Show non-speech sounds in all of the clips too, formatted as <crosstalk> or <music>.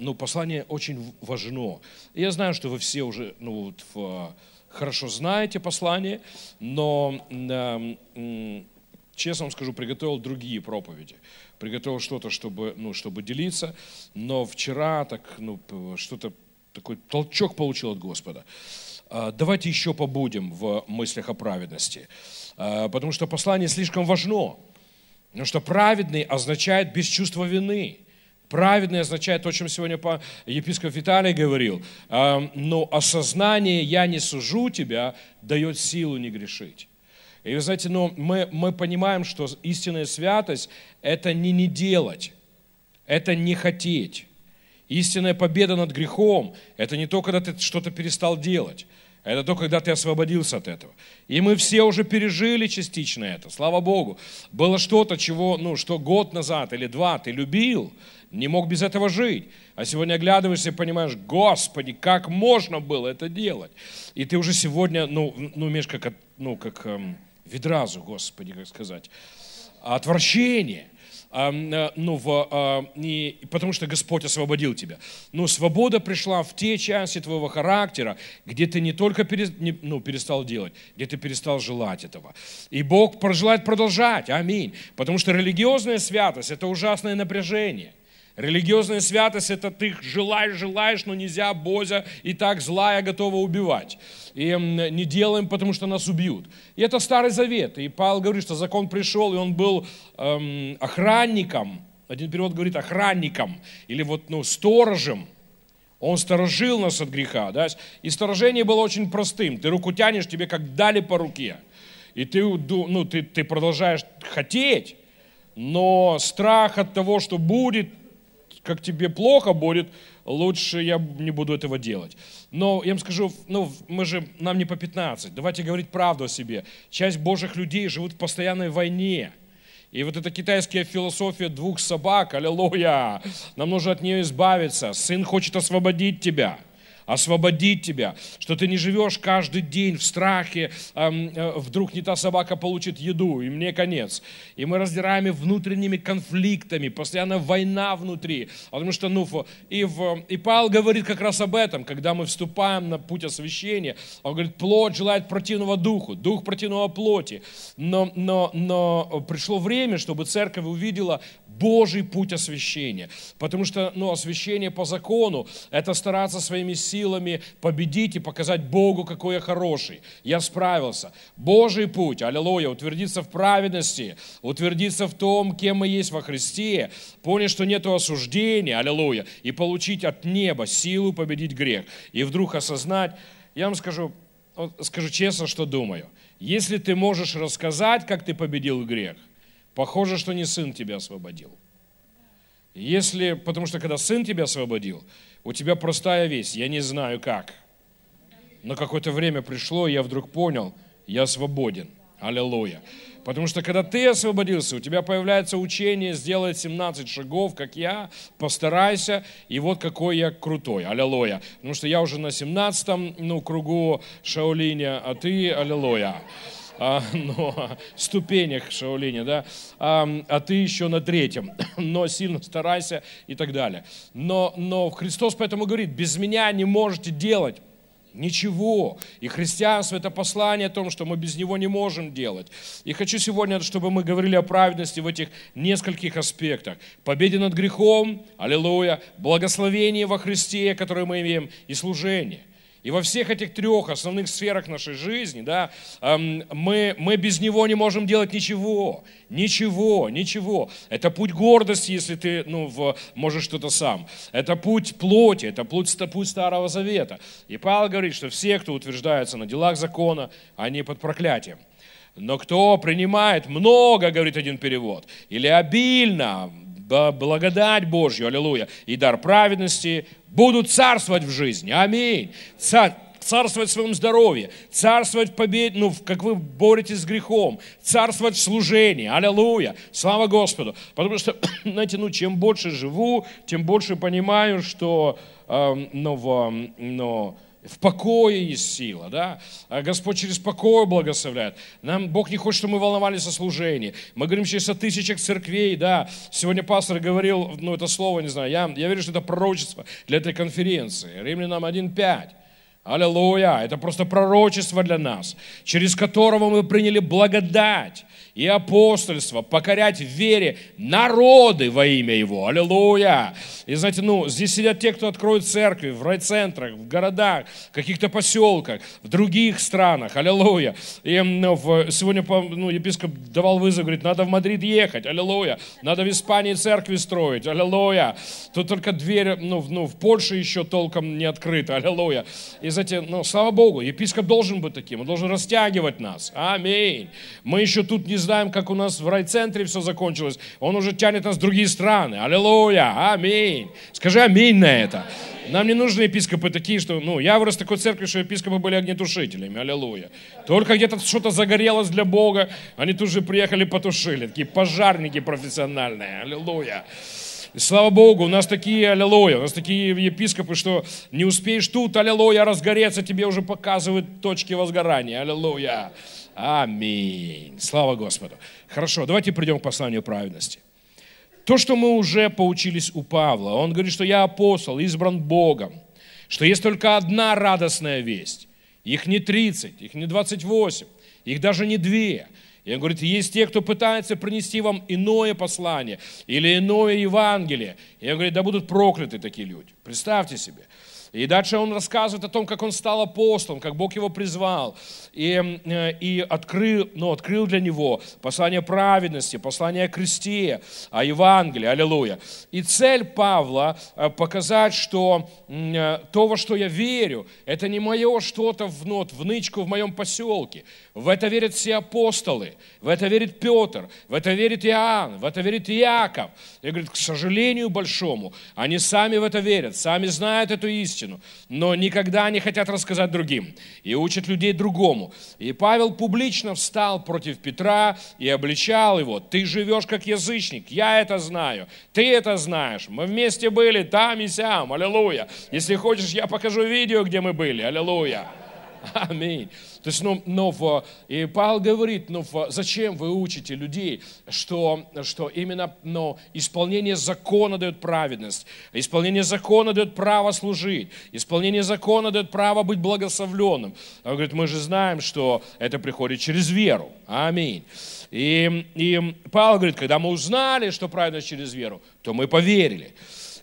ну, послание очень важно. Я знаю, что вы все уже ну, вот, в, хорошо знаете послание, но, э, честно вам скажу, приготовил другие проповеди. Приготовил что-то, чтобы, ну, чтобы делиться, но вчера так, ну, что-то, такой толчок получил от Господа. А, давайте еще побудем в мыслях о праведности, а, потому что послание слишком важно. Потому что праведный означает без чувства вины. Праведный означает то, о чем сегодня епископ Виталий говорил. Но осознание «я не сужу тебя» дает силу не грешить. И вы знаете, но мы, мы понимаем, что истинная святость – это не не делать, это не хотеть. Истинная победа над грехом – это не то, когда ты что-то перестал делать. Это то, когда ты освободился от этого. И мы все уже пережили частично это, слава Богу. Было что-то, чего, ну, что год назад или два ты любил, не мог без этого жить. А сегодня оглядываешься и понимаешь, Господи, как можно было это делать? И ты уже сегодня, ну, ну имеешь как, ну, как эм, ведразу, Господи, как сказать, отвращение – Э, ну, в, не, потому что Господь освободил тебя. Но свобода пришла в те части твоего характера, где ты не только перес, не, ну, перестал делать, где ты перестал желать этого. И Бог желает продолжать. Аминь. Потому что религиозная святость – это ужасное напряжение. Религиозная святость – это ты желаешь, желаешь, но нельзя, Бозя и так злая готова убивать. И не делаем, потому что нас убьют. И это Старый Завет. И Павел говорит, что закон пришел, и он был эм, охранником. Один перевод говорит охранником, или вот, ну, сторожем. Он сторожил нас от греха. Да? И сторожение было очень простым. Ты руку тянешь, тебе как дали по руке. И ты, ну, ты, ты продолжаешь хотеть, но страх от того, что будет, как тебе плохо будет, лучше я не буду этого делать. Но я вам скажу, ну, мы же, нам не по 15, давайте говорить правду о себе. Часть Божьих людей живут в постоянной войне. И вот эта китайская философия двух собак, аллилуйя, нам нужно от нее избавиться. Сын хочет освободить тебя – освободить тебя, что ты не живешь каждый день в страхе, э, вдруг не та собака получит еду, и мне конец. И мы раздираем внутренними конфликтами, постоянно война внутри. Потому что, ну, и, в, и Павел говорит как раз об этом, когда мы вступаем на путь освящения. Он говорит, плоть желает противного духу, дух противного плоти. Но, но, но пришло время, чтобы церковь увидела Божий путь освящения. Потому что ну, освящение по закону – это стараться своими силами победить и показать Богу, какой я хороший. Я справился. Божий путь, аллилуйя, утвердиться в праведности, утвердиться в том, кем мы есть во Христе, понять, что нет осуждения, аллилуйя, и получить от неба силу победить грех. И вдруг осознать, я вам скажу, скажу честно, что думаю. Если ты можешь рассказать, как ты победил грех, Похоже, что не сын тебя освободил. Если, потому что когда сын тебя освободил, у тебя простая весть, я не знаю как. Но какое-то время пришло, и я вдруг понял, я свободен. Аллилуйя. Потому что когда ты освободился, у тебя появляется учение сделать 17 шагов, как я, постарайся, и вот какой я крутой. Аллилуйя. Потому что я уже на 17 ну, кругу Шаолиня, а ты, аллилуйя а, но, ступенях Шаолиня, да, а, а ты еще на третьем, <clears throat> но сильно старайся и так далее. Но, но Христос поэтому говорит, без меня не можете делать Ничего. И христианство – это послание о том, что мы без него не можем делать. И хочу сегодня, чтобы мы говорили о праведности в этих нескольких аспектах. Победе над грехом, аллилуйя, благословение во Христе, которое мы имеем, и служение. И во всех этих трех основных сферах нашей жизни, да, мы, мы без него не можем делать ничего. Ничего, ничего. Это путь гордости, если ты ну, в, можешь что-то сам. Это путь плоти, это путь, путь Старого Завета. И Павел говорит, что все, кто утверждается на делах закона, они под проклятием. Но кто принимает много, говорит один перевод, или обильно, благодать Божью, аллилуйя, и дар праведности будут царствовать в жизни. Аминь. Царь, царствовать в своем здоровье, царствовать в победе, ну, как вы боретесь с грехом, царствовать в служении. Аллилуйя. Слава Господу. Потому что, <coughs> знаете, ну, чем больше живу, тем больше понимаю, что э, ну, в, ну, В покое есть сила, да? А Господь через покой благословляет. Нам Бог не хочет, чтобы мы волновались о служении. Мы говорим сейчас о тысячах церквей, да. Сегодня пастор говорил, ну это слово, не знаю, я, я верю, что это пророчество для этой конференции. Римлянам 1.5. Аллилуйя! Это просто пророчество для нас, через которого мы приняли благодать и апостольство, покорять в вере народы во имя Его. Аллилуйя! И знаете, ну, здесь сидят те, кто откроет церкви в райцентрах, в городах, в каких-то поселках, в других странах. Аллилуйя! И ну, сегодня ну, епископ давал вызов, говорит, надо в Мадрид ехать. Аллилуйя! Надо в Испании церкви строить. Аллилуйя! Тут только дверь, ну, ну в Польше еще толком не открыта. Аллилуйя! И знаете, ну, слава Богу, епископ должен быть таким, он должен растягивать нас. Аминь. Мы еще тут не знаем, как у нас в райцентре все закончилось. Он уже тянет нас в другие страны. Аллилуйя, аминь. Скажи аминь на это. Нам не нужны епископы такие, что, ну, я вырос в такой церкви, что епископы были огнетушителями, аллилуйя. Только где-то что-то загорелось для Бога, они тут же приехали, потушили. Такие пожарники профессиональные, аллилуйя. И слава Богу, у нас такие, аллилуйя, у нас такие епископы, что не успеешь тут, аллилуйя, разгореться, тебе уже показывают точки возгорания, аллилуйя. Аминь. Слава Господу. Хорошо, давайте придем к посланию праведности. То, что мы уже поучились у Павла, он говорит, что я апостол, избран Богом, что есть только одна радостная весть. Их не 30, их не 28, их даже не две. И он говорит, есть те, кто пытается принести вам иное послание или иное Евангелие. И он говорит, да будут прокляты такие люди. Представьте себе. И дальше он рассказывает о том, как он стал апостолом, как Бог его призвал и, э, и открыл, ну, открыл для него послание праведности, послание о кресте, о Евангелии, аллилуйя. И цель Павла э, показать, что э, то, во что я верю, это не мое что-то в, ну, в нычку в моем поселке. В это верят все апостолы, в это верит Петр, в это верит Иоанн, в это верит Иаков. Я говорю, к сожалению большому, они сами в это верят, сами знают эту истину истину, но никогда не хотят рассказать другим и учат людей другому. И Павел публично встал против Петра и обличал его. Ты живешь как язычник, я это знаю, ты это знаешь. Мы вместе были там и сям, аллилуйя. Если хочешь, я покажу видео, где мы были, аллилуйя. <laughs> Аминь. То есть, ну, но в, и Павел говорит, ну, в, зачем вы учите людей, что, что именно ну, исполнение закона дает праведность, исполнение закона дает право служить, исполнение закона дает право быть благословленным. Он говорит, мы же знаем, что это приходит через веру. Аминь. И, и Павел говорит, когда мы узнали, что праведность через веру, то мы поверили.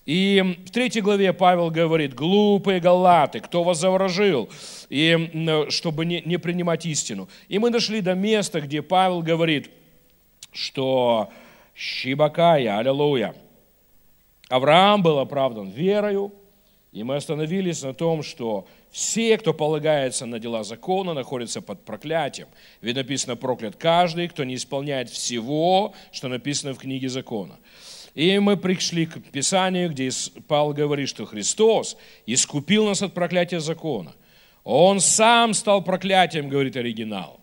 И в третьей главе Павел говорит, глупые галаты, кто вас заворожил, и, чтобы не, не принимать истину. И мы дошли до места, где Павел говорит, что Щибакая, аллилуйя, Авраам был оправдан верою, и мы остановились на том, что все, кто полагается на дела закона, находятся под проклятием. Ведь написано, проклят каждый, кто не исполняет всего, что написано в книге закона. И мы пришли к Писанию, где Павел говорит, что Христос искупил нас от проклятия закона. Он сам стал проклятием, говорит оригинал.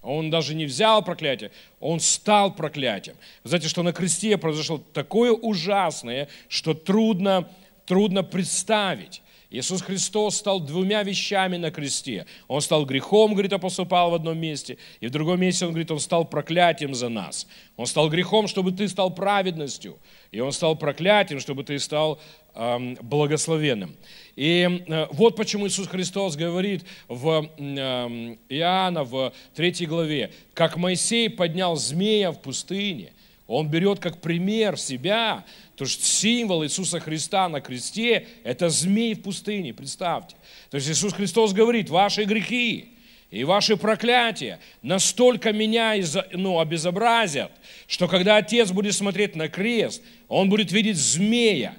Он даже не взял проклятие, он стал проклятием. Знаете, что на кресте произошло такое ужасное, что трудно, трудно представить. Иисус Христос стал двумя вещами на кресте. Он стал грехом, говорит апостол Павел в одном месте, и в другом месте он говорит, он стал проклятием за нас. Он стал грехом, чтобы ты стал праведностью, и он стал проклятием, чтобы ты стал эм, благословенным. И э, вот почему Иисус Христос говорит в э, Иоанна в 3 главе, как Моисей поднял змея в пустыне, он берет как пример себя, то есть символ Иисуса Христа на кресте – это змей в пустыне, представьте. То есть Иисус Христос говорит, ваши грехи и ваши проклятия настолько меня ну, обезобразят, что когда Отец будет смотреть на крест, Он будет видеть змея.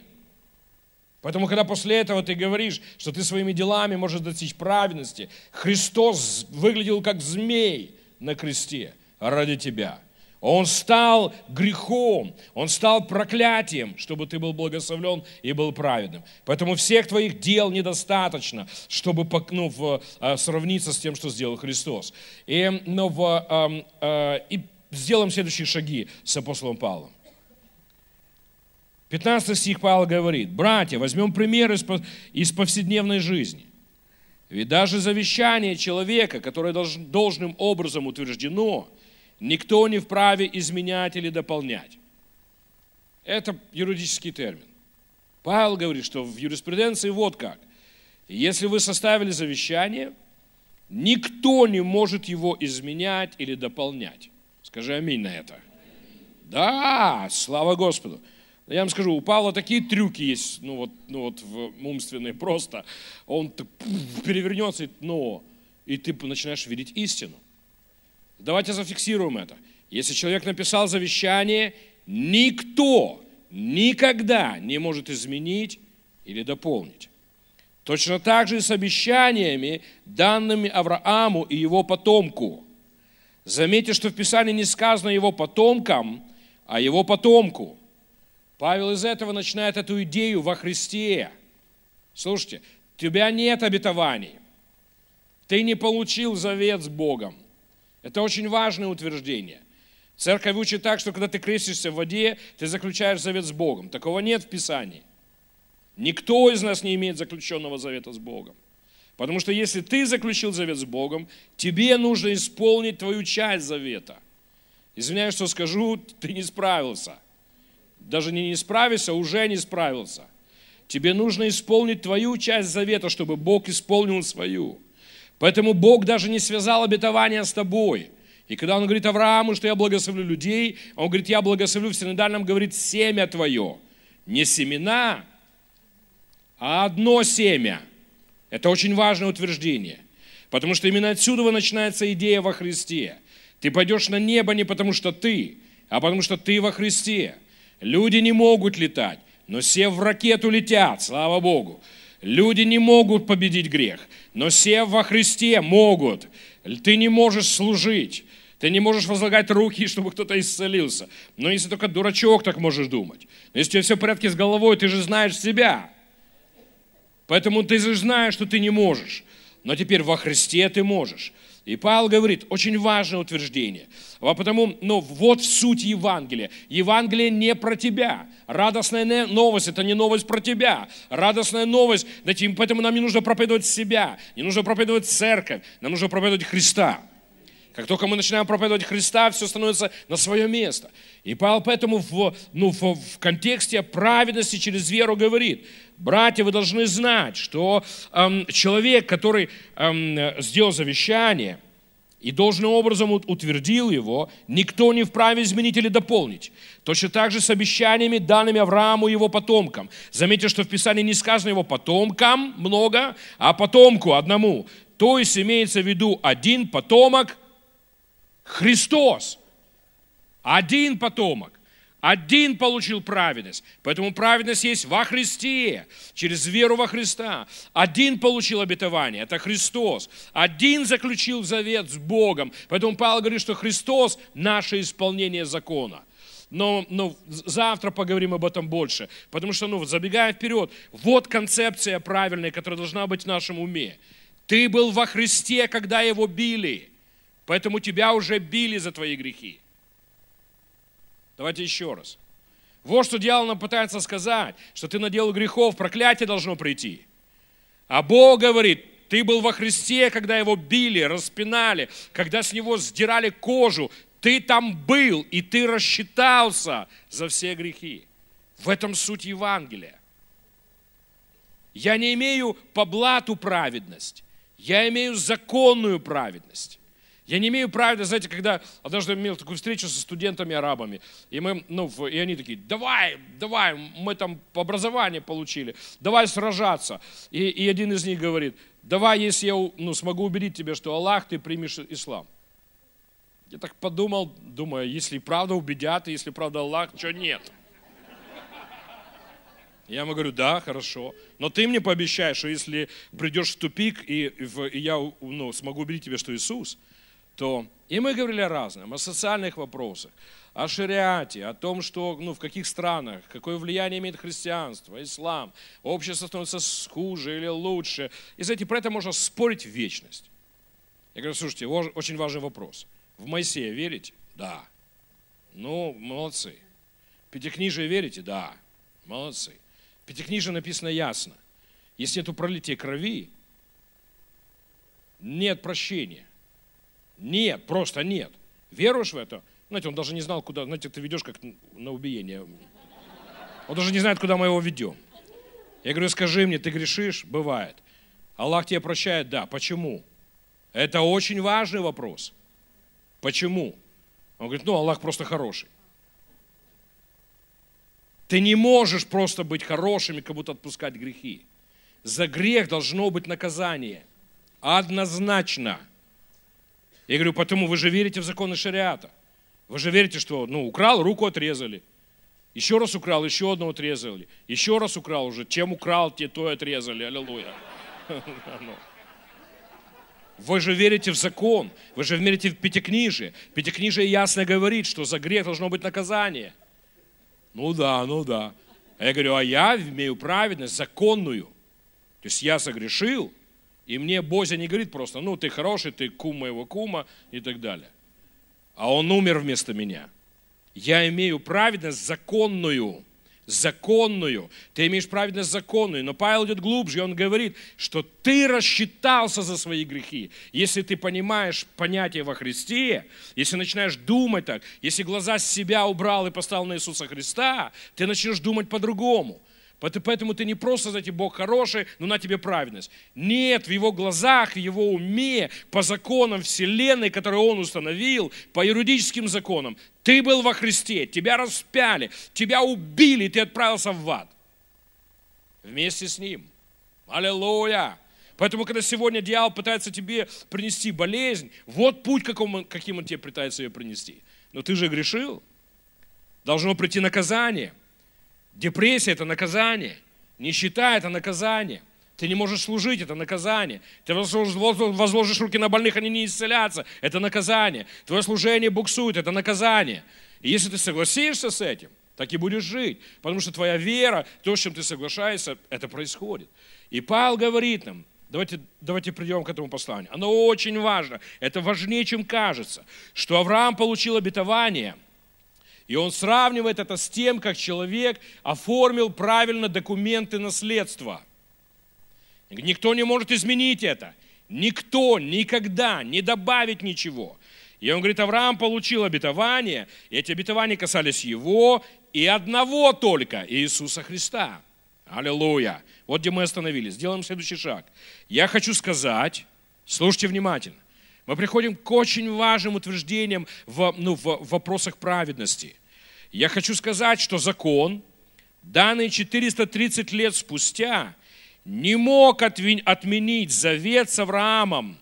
Поэтому, когда после этого ты говоришь, что ты своими делами можешь достичь праведности, Христос выглядел как змей на кресте ради тебя – он стал грехом, он стал проклятием, чтобы ты был благословлен и был праведным. Поэтому всех твоих дел недостаточно, чтобы ну, в, а, сравниться с тем, что сделал Христос. И, но в, а, а, и сделаем следующие шаги с апостолом Павлом. 15 стих Павел говорит, братья, возьмем пример из, из повседневной жизни. Ведь даже завещание человека, которое должным образом утверждено, никто не вправе изменять или дополнять. Это юридический термин. Павел говорит, что в юриспруденции вот как. Если вы составили завещание, никто не может его изменять или дополнять. Скажи аминь на это. Да, слава Господу. Я вам скажу, у Павла такие трюки есть, ну вот, ну вот умственные просто. Он перевернется, но, и ты начинаешь видеть истину. Давайте зафиксируем это. Если человек написал завещание, никто никогда не может изменить или дополнить. Точно так же и с обещаниями, данными Аврааму и его потомку. Заметьте, что в Писании не сказано его потомкам, а его потомку. Павел из этого начинает эту идею во Христе. Слушайте, у тебя нет обетований. Ты не получил завет с Богом. Это очень важное утверждение. Церковь учит так, что когда ты крестишься в воде, ты заключаешь завет с Богом. Такого нет в Писании. Никто из нас не имеет заключенного завета с Богом. Потому что если ты заключил завет с Богом, тебе нужно исполнить твою часть завета. Извиняюсь, что скажу, ты не справился. Даже не не справился, уже не справился. Тебе нужно исполнить твою часть завета, чтобы Бог исполнил свою. Поэтому Бог даже не связал обетование с тобой. И когда Он говорит Аврааму, что я благословлю людей, Он говорит, я благословлю, в синодальном говорит, семя твое. Не семена, а одно семя. Это очень важное утверждение. Потому что именно отсюда начинается идея во Христе. Ты пойдешь на небо не потому что ты, а потому что ты во Христе. Люди не могут летать, но сев в ракету летят, слава Богу. Люди не могут победить грех, но сев во Христе могут. Ты не можешь служить, ты не можешь возлагать руки, <laughs> чтобы кто-то исцелился. Но если только дурачок так можешь думать. Но если у тебя все в порядке с головой, ты же знаешь себя. Поэтому ты же знаешь, что ты не можешь. Но теперь во Христе ты можешь. И Павел говорит, очень важное утверждение. А потому, ну, вот суть Евангелия. Евангелие не про тебя. Радостная новость – это не новость про тебя. Радостная новость, поэтому нам не нужно проповедовать себя, не нужно проповедовать церковь, нам нужно проповедовать Христа. Как только мы начинаем проповедовать Христа, все становится на свое место. И Павел поэтому в, ну, в, в контексте праведности через веру говорит, братья, вы должны знать, что эм, человек, который эм, сделал завещание и должным образом утвердил его, никто не вправе изменить или дополнить. Точно так же с обещаниями, данными Аврааму и его потомкам. Заметьте, что в Писании не сказано его потомкам много, а потомку одному. То есть имеется в виду один потомок – Христос. Один потомок. Один получил праведность. Поэтому праведность есть во Христе, через веру во Христа. Один получил обетование, это Христос. Один заключил завет с Богом. Поэтому Павел говорит, что Христос – наше исполнение закона. Но, но завтра поговорим об этом больше. Потому что, ну, забегая вперед, вот концепция правильная, которая должна быть в нашем уме. Ты был во Христе, когда его били – Поэтому тебя уже били за твои грехи. Давайте еще раз. Вот что дьявол нам пытается сказать, что ты наделал грехов, проклятие должно прийти. А Бог говорит, ты был во Христе, когда его били, распинали, когда с него сдирали кожу. Ты там был, и ты рассчитался за все грехи. В этом суть Евангелия. Я не имею по блату праведность. Я имею законную праведность. Я не имею права, знаете, когда однажды имел такую встречу со студентами-арабами, и, мы, ну, и они такие, давай, давай, мы там образование получили, давай сражаться. И, и один из них говорит, давай, если я ну, смогу убедить тебя, что Аллах, ты примешь ислам. Я так подумал, думаю, если правда убедят, если правда Аллах, что нет? Я ему говорю, да, хорошо. Но ты мне пообещаешь, что если придешь в тупик, и, и я ну, смогу убедить тебя, что Иисус – то и мы говорили о разном, о социальных вопросах, о шариате, о том, что, ну, в каких странах, какое влияние имеет христианство, ислам, общество становится хуже или лучше. И, знаете, про это можно спорить в вечность. Я говорю, слушайте, очень важный вопрос. В Моисея верите? Да. Ну, молодцы. Пятикнижие верите? Да. Молодцы. Пятикнижие написано ясно. Если нету пролития крови, нет прощения. Нет, просто нет. Веруешь в это? Знаете, он даже не знал, куда, знаете, ты ведешь как на убиение. Он даже не знает, куда мы его ведем. Я говорю, скажи мне, ты грешишь? Бывает. Аллах тебе прощает? Да. Почему? Это очень важный вопрос. Почему? Он говорит, ну, Аллах просто хороший. Ты не можешь просто быть хорошим и как будто отпускать грехи. За грех должно быть наказание. Однозначно. Я говорю, потому вы же верите в законы шариата. Вы же верите, что, ну, украл, руку отрезали. Еще раз украл, еще одну отрезали. Еще раз украл уже. Чем украл, те то и отрезали. Аллилуйя. <laughs> Ну. Вы же верите в закон, вы же верите в Пятикнижие. Пятикнижие ясно говорит, что за грех должно быть наказание. Ну да, ну да. А я говорю, а я имею праведность законную. То есть я согрешил, и мне Бозя не говорит просто, ну ты хороший, ты кум моего кума и так далее. А он умер вместо меня. Я имею праведность законную законную. Ты имеешь праведность законную. Но Павел идет глубже, и он говорит, что ты рассчитался за свои грехи. Если ты понимаешь понятие во Христе, если начинаешь думать так, если глаза с себя убрал и поставил на Иисуса Христа, ты начнешь думать по-другому. Поэтому ты не просто, знаете, Бог хороший, но на тебе праведность. Нет, в его глазах, в его уме, по законам Вселенной, которые он установил, по юридическим законам, ты был во Христе, тебя распяли, тебя убили, ты отправился в ад. Вместе с ним. Аллилуйя! Поэтому, когда сегодня дьявол пытается тебе принести болезнь, вот путь, каким каким он тебе пытается ее принести. Но ты же грешил. Должно прийти наказание – Депрессия – это наказание. Нищета – это наказание. Ты не можешь служить, это наказание. Ты возложишь руки на больных, они не исцелятся, это наказание. Твое служение буксует, это наказание. И если ты согласишься с этим, так и будешь жить. Потому что твоя вера, то, с чем ты соглашаешься, это происходит. И Павел говорит нам, давайте, давайте придем к этому посланию. Оно очень важно, это важнее, чем кажется, что Авраам получил обетование – и он сравнивает это с тем, как человек оформил правильно документы наследства. Никто не может изменить это. Никто никогда не добавить ничего. И он говорит, Авраам получил обетование, и эти обетования касались его и одного только, Иисуса Христа. Аллилуйя. Вот где мы остановились. Сделаем следующий шаг. Я хочу сказать, слушайте внимательно, мы приходим к очень важным утверждениям в, ну, в вопросах праведности. Я хочу сказать, что закон, данный 430 лет спустя, не мог отменить завет с Авраамом,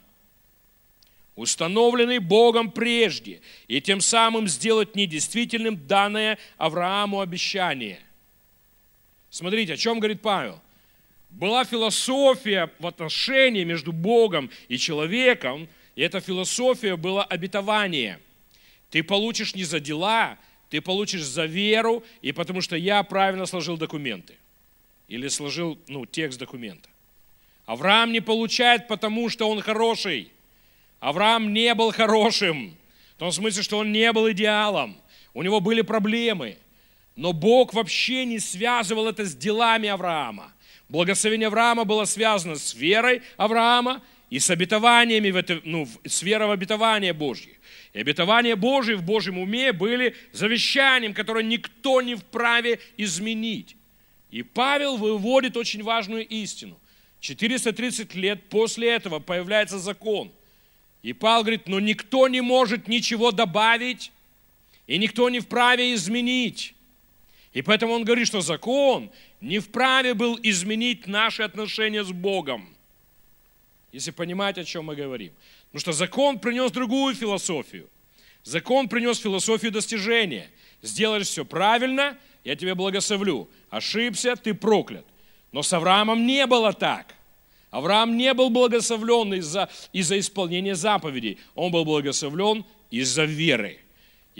установленный Богом прежде, и тем самым сделать недействительным данное Аврааму обещание. Смотрите, о чем говорит Павел – была философия в отношении между Богом и человеком, и эта философия была обетование. Ты получишь не за дела, ты получишь за веру, и потому что я правильно сложил документы. Или сложил ну, текст документа. Авраам не получает, потому что он хороший. Авраам не был хорошим. В том смысле, что он не был идеалом. У него были проблемы. Но Бог вообще не связывал это с делами Авраама. Благословение Авраама было связано с верой Авраама и с обетованиями, в это, ну, с верой в обетование Божье. И обетования Божьи в Божьем уме были завещанием, которое никто не вправе изменить. И Павел выводит очень важную истину. 430 лет после этого появляется закон. И Павел говорит, но никто не может ничего добавить, и никто не вправе изменить. И поэтому он говорит, что закон не вправе был изменить наши отношения с Богом. Если понимать, о чем мы говорим. Потому что закон принес другую философию. Закон принес философию достижения. Сделаешь все правильно, я тебя благословлю. Ошибся, ты проклят. Но с Авраамом не было так. Авраам не был благословлен из-за из исполнения заповедей. Он был благословлен из-за веры.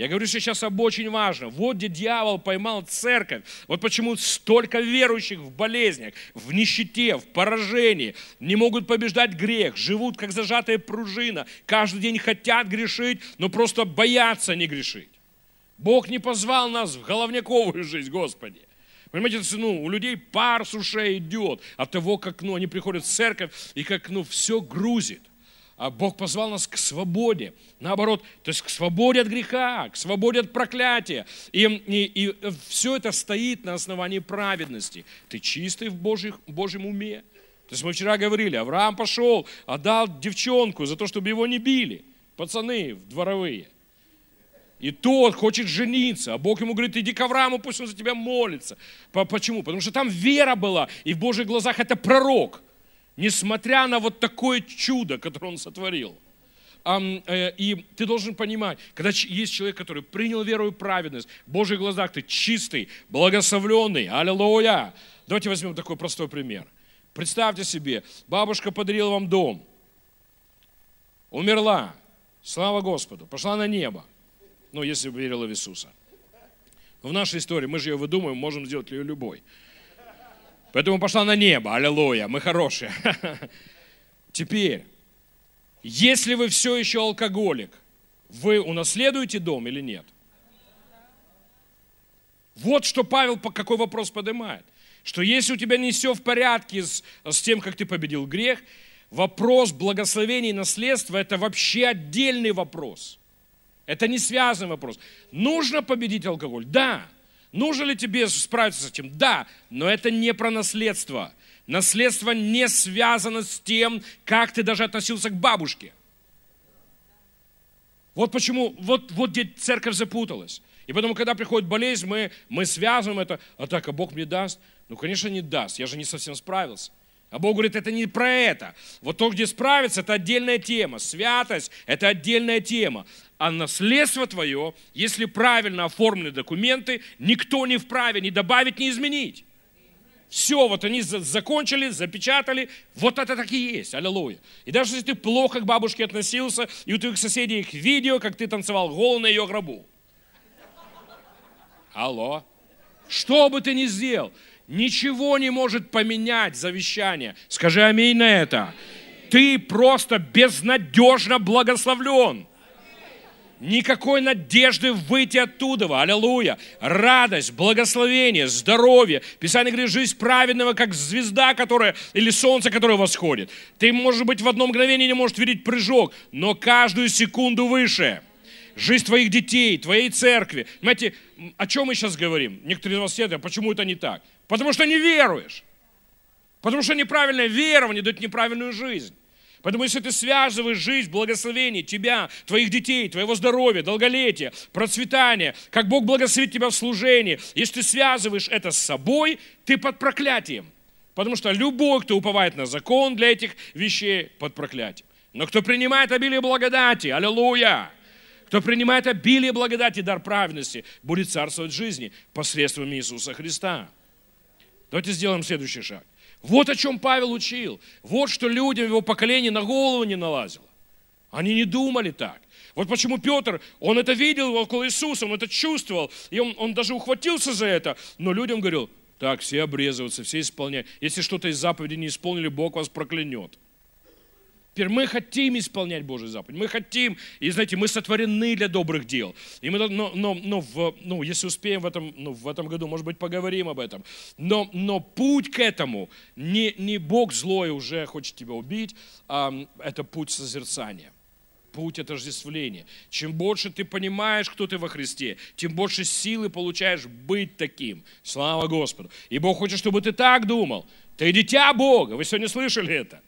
Я говорю сейчас об очень важном. Вот где дьявол поймал церковь. Вот почему столько верующих в болезнях, в нищете, в поражении, не могут побеждать грех, живут как зажатая пружина, каждый день хотят грешить, но просто боятся не грешить. Бог не позвал нас в головняковую жизнь, Господи. Понимаете, ну, у людей пар с ушей идет от того, как ну, они приходят в церковь и как ну, все грузит. А Бог позвал нас к свободе. Наоборот, то есть к свободе от греха, к свободе от проклятия. И, и, и все это стоит на основании праведности. Ты чистый в Божьих, Божьем уме. То есть мы вчера говорили, Авраам пошел, отдал девчонку за то, чтобы его не били. Пацаны дворовые. И тот хочет жениться, а Бог ему говорит, иди к Аврааму, пусть он за тебя молится. Почему? Потому что там вера была, и в Божьих глазах это пророк несмотря на вот такое чудо, которое он сотворил. Э, и ты должен понимать, когда есть человек, который принял веру и праведность, в Божьих глазах ты чистый, благословленный, аллилуйя. Давайте возьмем такой простой пример. Представьте себе, бабушка подарила вам дом, умерла, слава Господу, пошла на небо, ну, если бы верила в Иисуса. Но в нашей истории, мы же ее выдумываем, можем сделать ее любой. Поэтому пошла на небо. Аллилуйя, мы хорошие. <laughs> Теперь, если вы все еще алкоголик, вы унаследуете дом или нет? Вот что Павел какой вопрос поднимает. Что если у тебя не все в порядке с, с тем, как ты победил грех, вопрос благословения и наследства – это вообще отдельный вопрос. Это не связанный вопрос. Нужно победить алкоголь? Да. Нужно ли тебе справиться с этим? Да, но это не про наследство. Наследство не связано с тем, как ты даже относился к бабушке. Вот почему, вот, вот где церковь запуталась. И поэтому, когда приходит болезнь, мы, мы связываем это, а так, а Бог мне даст? Ну, конечно, не даст, я же не совсем справился. А Бог говорит, это не про это. Вот то, где справиться, это отдельная тема. Святость – это отдельная тема. А наследство твое, если правильно оформлены документы, никто не вправе ни добавить, ни изменить. Все, вот они закончили, запечатали, вот это так и есть, аллилуйя. И даже если ты плохо к бабушке относился, и у твоих соседей их видео, как ты танцевал голый на ее гробу. Алло. Что бы ты ни сделал, ничего не может поменять завещание. Скажи аминь на это. Ты просто безнадежно благословлен. Никакой надежды выйти оттуда. Аллилуйя. Радость, благословение, здоровье. Писание говорит, жизнь праведного, как звезда, которая, или солнце, которое восходит. Ты, может быть, в одно мгновение не можешь видеть прыжок, но каждую секунду выше. Жизнь твоих детей, твоей церкви. Понимаете, о чем мы сейчас говорим? Некоторые из вас сидят, а почему это не так? Потому что не веруешь. Потому что неправильное верование дает неправильную жизнь. Поэтому если ты связываешь жизнь, благословение тебя, твоих детей, твоего здоровья, долголетия, процветания, как Бог благословит тебя в служении, если ты связываешь это с собой, ты под проклятием. Потому что любой, кто уповает на закон для этих вещей, под проклятием. Но кто принимает обилие благодати, аллилуйя, кто принимает обилие благодати, дар праведности, будет царствовать в жизни посредством Иисуса Христа. Давайте сделаем следующий шаг. Вот о чем Павел учил. Вот что людям его поколения на голову не налазило. Они не думали так. Вот почему Петр, он это видел около Иисуса, он это чувствовал, и он, он даже ухватился за это, но людям говорил, так, все обрезываются, все исполняют. Если что-то из заповеди не исполнили, Бог вас проклянет. Теперь мы хотим исполнять Божий заповедь, мы хотим, и знаете, мы сотворены для добрых дел. И мы, но, но, но в, ну, если успеем в этом, ну, в этом году, может быть, поговорим об этом. Но, но путь к этому, не, не Бог злой уже хочет тебя убить, а это путь созерцания путь отождествления. Чем больше ты понимаешь, кто ты во Христе, тем больше силы получаешь быть таким. Слава Господу. И Бог хочет, чтобы ты так думал. Ты дитя Бога. Вы сегодня слышали это?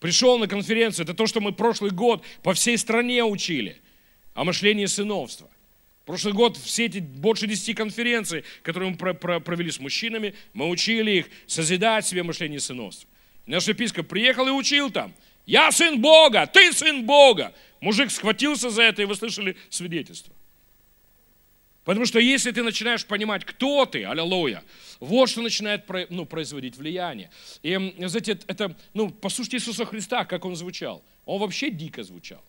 Пришел на конференцию, это то, что мы прошлый год по всей стране учили о мышлении сыновства. Прошлый год все эти больше 10 конференций, которые мы провели с мужчинами, мы учили их созидать себе мышление сыновства. наш епископ приехал и учил там. Я сын Бога, ты сын Бога. Мужик схватился за это, и вы слышали свидетельство. Потому что если ты начинаешь понимать, кто ты, аллилуйя, вот что начинает ну, производить влияние. И, знаете, это, ну, послушайте Иисуса Христа, как он звучал. Он вообще дико звучал.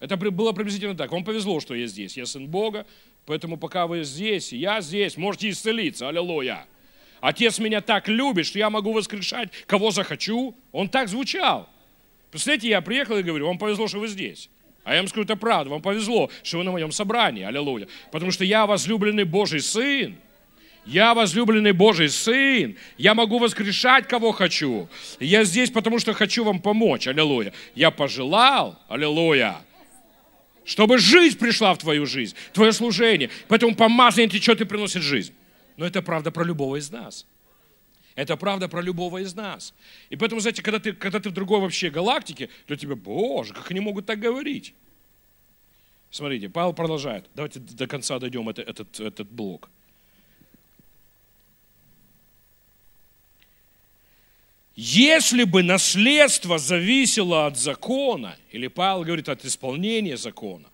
Это было приблизительно так. Вам повезло, что я здесь. Я сын Бога, поэтому пока вы здесь, я здесь, можете исцелиться. Аллилуйя. Отец меня так любит, что я могу воскрешать, кого захочу. Он так звучал. Представляете, я приехал и говорю, вам повезло, что вы здесь. А я вам скажу, это правда, вам повезло, что вы на моем собрании, аллилуйя. Потому что я возлюбленный Божий Сын. Я возлюбленный Божий Сын. Я могу воскрешать, кого хочу. Я здесь, потому что хочу вам помочь. Аллилуйя. Я пожелал, аллилуйя, чтобы жизнь пришла в твою жизнь, твое служение. Поэтому помазание течет и приносит жизнь. Но это правда про любого из нас. Это правда про любого из нас. И поэтому, знаете, когда ты, когда ты в другой вообще галактике, то тебе, боже, как они могут так говорить? Смотрите, Павел продолжает. Давайте до конца дойдем это, этот, этот блок. Если бы наследство зависело от закона, или Павел говорит от исполнения закона,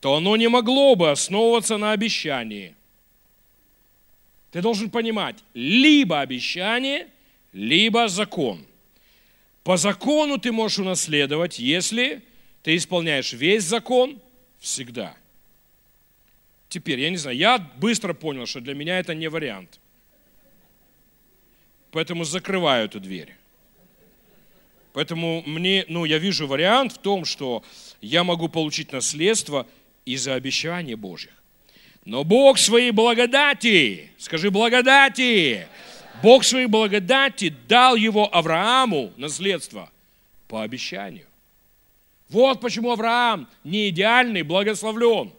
то оно не могло бы основываться на обещании. Ты должен понимать, либо обещание, либо закон. По закону ты можешь унаследовать, если ты исполняешь весь закон всегда. Теперь, я не знаю, я быстро понял, что для меня это не вариант. Поэтому закрываю эту дверь. Поэтому мне, ну, я вижу вариант в том, что я могу получить наследство из-за обещания Божьих. Но Бог своей благодати, скажи благодати, Бог своей благодати дал его Аврааму наследство по обещанию. Вот почему Авраам не идеальный, благословлен.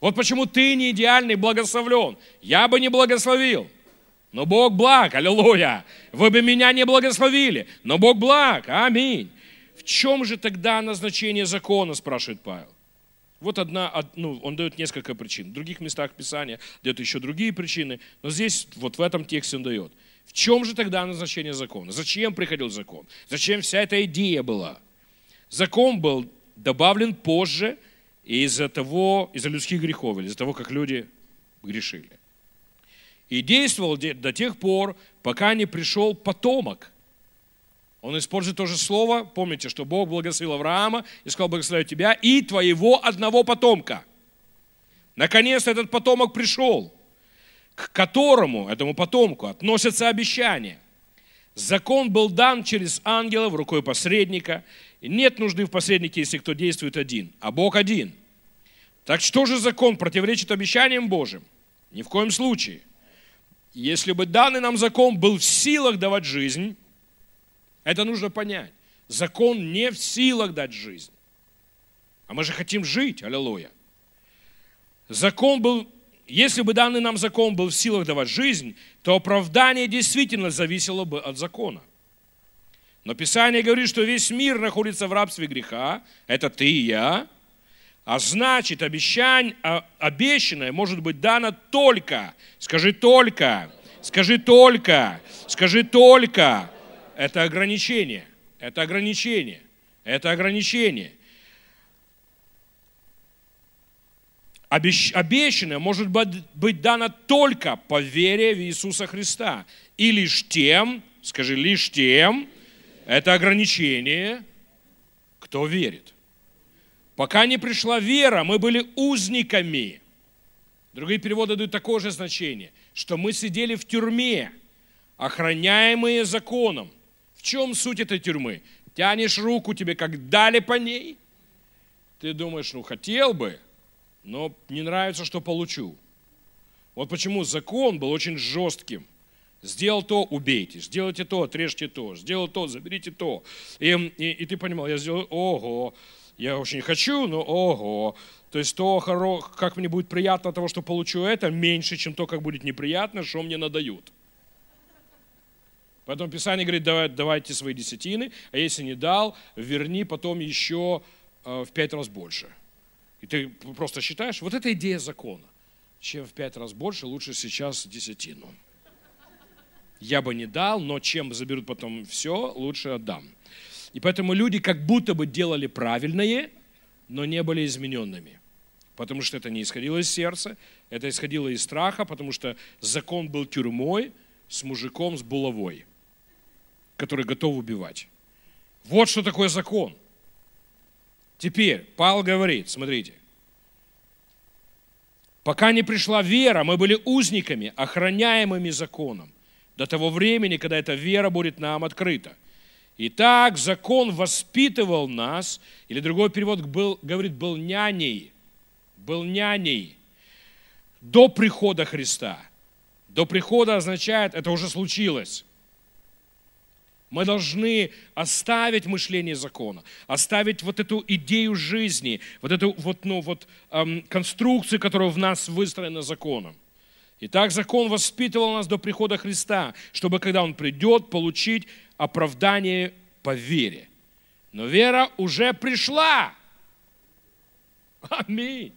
Вот почему ты не идеальный, благословлен. Я бы не благословил. Но Бог благ, аллилуйя. Вы бы меня не благословили, но Бог благ, аминь. В чем же тогда назначение закона, спрашивает Павел? Вот одна, ну, он дает несколько причин. В других местах Писания дает еще другие причины, но здесь, вот в этом тексте он дает. В чем же тогда назначение закона? Зачем приходил закон? Зачем вся эта идея была? Закон был добавлен позже из-за того, из-за людских грехов, или из-за того, как люди грешили. И действовал до тех пор, пока не пришел потомок – он использует то же слово. Помните, что Бог благословил Авраама и сказал, благословляю тебя и твоего одного потомка. Наконец этот потомок пришел, к которому, этому потомку, относятся обещания. Закон был дан через ангелов рукой посредника. И нет нужды в посреднике, если кто действует один, а Бог один. Так что же закон противоречит обещаниям Божьим? Ни в коем случае. Если бы данный нам закон был в силах давать жизнь, это нужно понять. Закон не в силах дать жизнь. А мы же хотим жить, аллилуйя. Закон был, если бы данный нам закон был в силах давать жизнь, то оправдание действительно зависело бы от закона. Но Писание говорит, что весь мир находится в рабстве греха, это ты и я, а значит, обещание, а, обещанное может быть дано только, скажи только, скажи только, скажи только, это ограничение. Это ограничение. Это ограничение. Обещанное может быть дано только по вере в Иисуса Христа. И лишь тем, скажи, лишь тем, это ограничение, кто верит. Пока не пришла вера, мы были узниками. Другие переводы дают такое же значение, что мы сидели в тюрьме, охраняемые законом. В чем суть этой тюрьмы? Тянешь руку, тебе как дали по ней. Ты думаешь, ну хотел бы, но не нравится, что получу. Вот почему закон был очень жестким. Сделал то, убейте. Сделайте то, отрежьте то. Сделал то, заберите то. И, и, и ты понимал, я сделал, ого, я очень хочу, но ого. То есть то, как мне будет приятно от того, что получу это, меньше, чем то, как будет неприятно, что мне надают. Поэтому Писание говорит, давай, давайте свои десятины, а если не дал, верни потом еще э, в пять раз больше. И ты просто считаешь, вот это идея закона. Чем в пять раз больше, лучше сейчас десятину. Я бы не дал, но чем заберут потом все, лучше отдам. И поэтому люди как будто бы делали правильное, но не были измененными. Потому что это не исходило из сердца, это исходило из страха, потому что закон был тюрьмой с мужиком с булавой который готов убивать. Вот что такое закон. Теперь Павел говорит, смотрите, пока не пришла вера, мы были узниками, охраняемыми законом, до того времени, когда эта вера будет нам открыта. Итак, закон воспитывал нас, или другой перевод был, говорит, был няней, был няней. до прихода Христа. До прихода означает, это уже случилось. Мы должны оставить мышление закона, оставить вот эту идею жизни, вот эту вот, ну, вот, эм, конструкцию, которая в нас выстроена законом. Итак, закон воспитывал нас до прихода Христа, чтобы, когда Он придет, получить оправдание по вере. Но вера уже пришла. Аминь.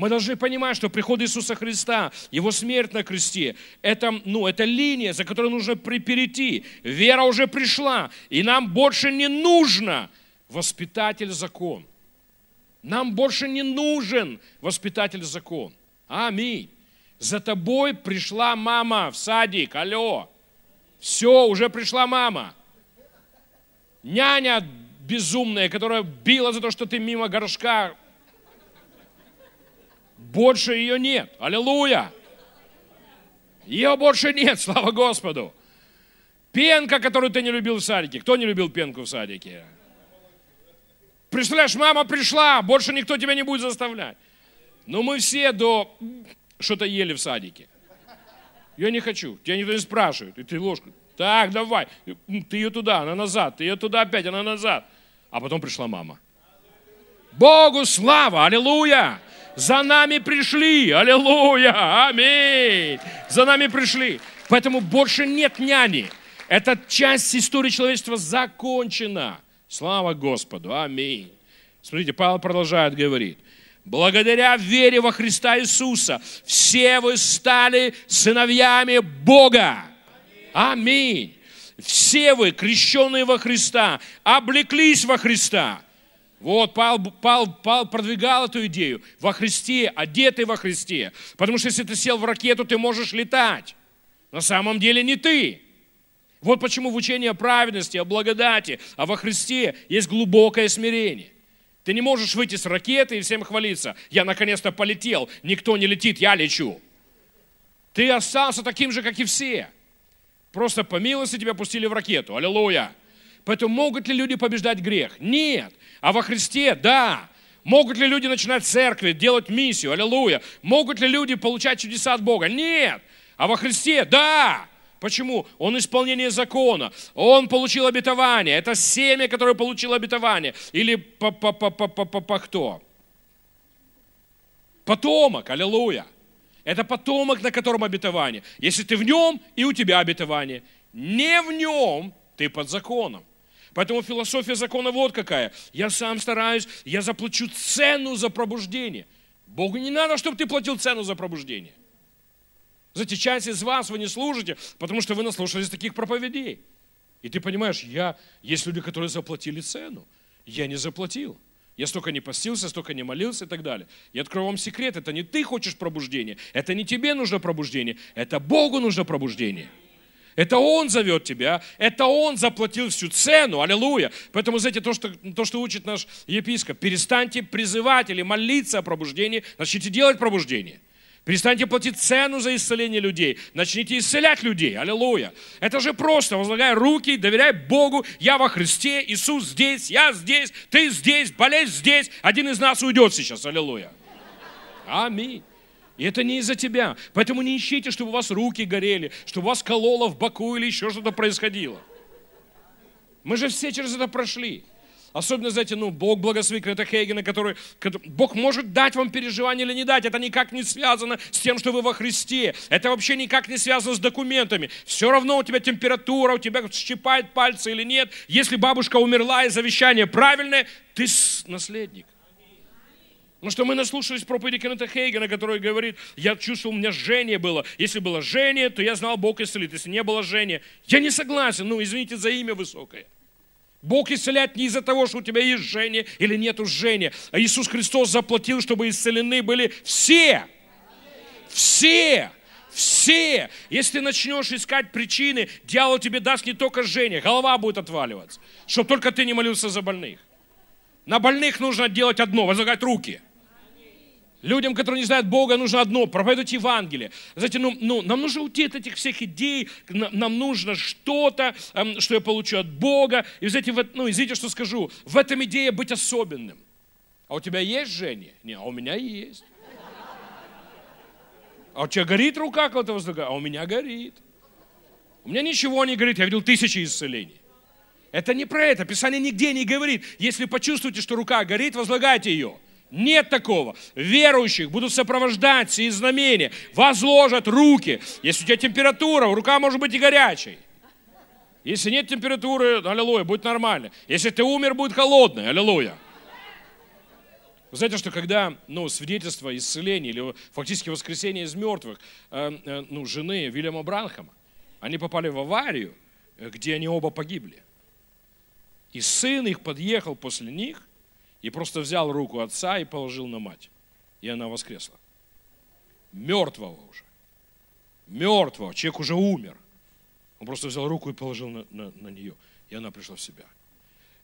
Мы должны понимать, что приход Иисуса Христа, Его смерть на кресте, это, ну, это линия, за которой нужно перейти. Вера уже пришла, и нам больше не нужно воспитатель закон. Нам больше не нужен воспитатель закон. Аминь. За тобой пришла мама в садик, алло. Все, уже пришла мама. Няня безумная, которая била за то, что ты мимо горшка больше ее нет. Аллилуйя. Ее больше нет, <laughs> слава Господу. Пенка, которую ты не любил в садике. Кто не любил пенку в садике? Представляешь, мама пришла, больше никто тебя не будет заставлять. Но мы все до что-то ели в садике. Я не хочу. Тебя никто не спрашивает. И ты ложку. Так, давай. Ты ее туда, она назад. Ты ее туда опять, она назад. А потом пришла мама. Богу слава! Аллилуйя! За нами пришли. Аллилуйя. Аминь. За нами пришли. Поэтому больше нет няни. Эта часть истории человечества закончена. Слава Господу. Аминь. Смотрите, Павел продолжает говорить. Благодаря вере во Христа Иисуса все вы стали сыновьями Бога. Аминь. Все вы, крещенные во Христа, облеклись во Христа. Вот Павел, Павел, Павел продвигал эту идею. Во Христе, одетый во Христе. Потому что если ты сел в ракету, ты можешь летать. На самом деле не ты. Вот почему в учении о праведности, о благодати, а во Христе есть глубокое смирение. Ты не можешь выйти с ракеты и всем хвалиться. Я наконец-то полетел, никто не летит, я лечу. Ты остался таким же, как и все. Просто по милости тебя пустили в ракету. Аллилуйя. Поэтому могут ли люди побеждать грех? Нет. А во Христе, да. Могут ли люди начинать церкви, делать миссию? Аллилуйя. Могут ли люди получать чудеса от Бога? Нет. А во Христе, да. Почему? Он исполнение закона. Он получил обетование. Это семя, которое получило обетование. Или по, по, по, по, по, кто? Потомок. Аллилуйя. Это потомок, на котором обетование. Если ты в нем, и у тебя обетование. Не в нем, ты под законом. Поэтому философия закона вот какая. Я сам стараюсь, я заплачу цену за пробуждение. Богу не надо, чтобы ты платил цену за пробуждение. Знаете, часть из вас вы не служите, потому что вы наслушались таких проповедей. И ты понимаешь, я, есть люди, которые заплатили цену. Я не заплатил. Я столько не постился, столько не молился и так далее. Я открою вам секрет, это не ты хочешь пробуждения, это не тебе нужно пробуждение, это Богу нужно пробуждение. Это Он зовет тебя, это Он заплатил всю цену, аллилуйя. Поэтому, знаете, то что, то, что учит наш епископ, перестаньте призывать или молиться о пробуждении, начните делать пробуждение. Перестаньте платить цену за исцеление людей. Начните исцелять людей. Аллилуйя. Это же просто. Возлагай руки, доверяй Богу. Я во Христе, Иисус здесь, я здесь, ты здесь, болезнь здесь. Один из нас уйдет сейчас. Аллилуйя. Аминь. И это не из-за тебя. Поэтому не ищите, чтобы у вас руки горели, чтобы у вас кололо в боку или еще что-то происходило. Мы же все через это прошли. Особенно, знаете, ну, Бог благословит Крета Хейгена, который, Бог может дать вам переживание или не дать. Это никак не связано с тем, что вы во Христе. Это вообще никак не связано с документами. Все равно у тебя температура, у тебя щипает пальцы или нет. Если бабушка умерла и завещание правильное, ты наследник. Потому что мы наслушались проповеди Кеннета Хейгена, который говорит, я чувствовал, у меня жжение было. Если было жжение, то я знал, Бог исцелит. Если не было жжения, я не согласен. Ну, извините за имя высокое. Бог исцеляет не из-за того, что у тебя есть жжение или нет жжения. А Иисус Христос заплатил, чтобы исцелены были все. Все. Все. Если ты начнешь искать причины, дьявол тебе даст не только жжение, голова будет отваливаться, чтобы только ты не молился за больных. На больных нужно делать одно, возлагать руки – Людям, которые не знают Бога, нужно одно – проповедовать Евангелие. Знаете, ну, ну, нам нужно уйти от этих всех идей, нам нужно что-то, эм, что я получу от Бога. И, знаете, в, ну, извините, что скажу, в этом идея быть особенным. А у тебя есть Женя? Не, а у меня есть. А у тебя горит рука кого-то возлагает? А у меня горит. У меня ничего не горит, я видел тысячи исцелений. Это не про это, Писание нигде не говорит. Если почувствуете, что рука горит, возлагайте ее. Нет такого. Верующих будут сопровождать все знамения, возложат руки. Если у тебя температура, рука может быть и горячей. Если нет температуры, аллилуйя, будет нормально. Если ты умер, будет холодный, аллилуйя. Вы знаете, что когда ну, свидетельство исцеления или фактически воскресение из мертвых э, э, ну, жены Вильяма Бранхама, они попали в аварию, э, где они оба погибли. И сын их подъехал после них и просто взял руку отца и положил на мать. И она воскресла. Мертвого уже. Мертвого. Человек уже умер. Он просто взял руку и положил на, на, на нее. И она пришла в себя.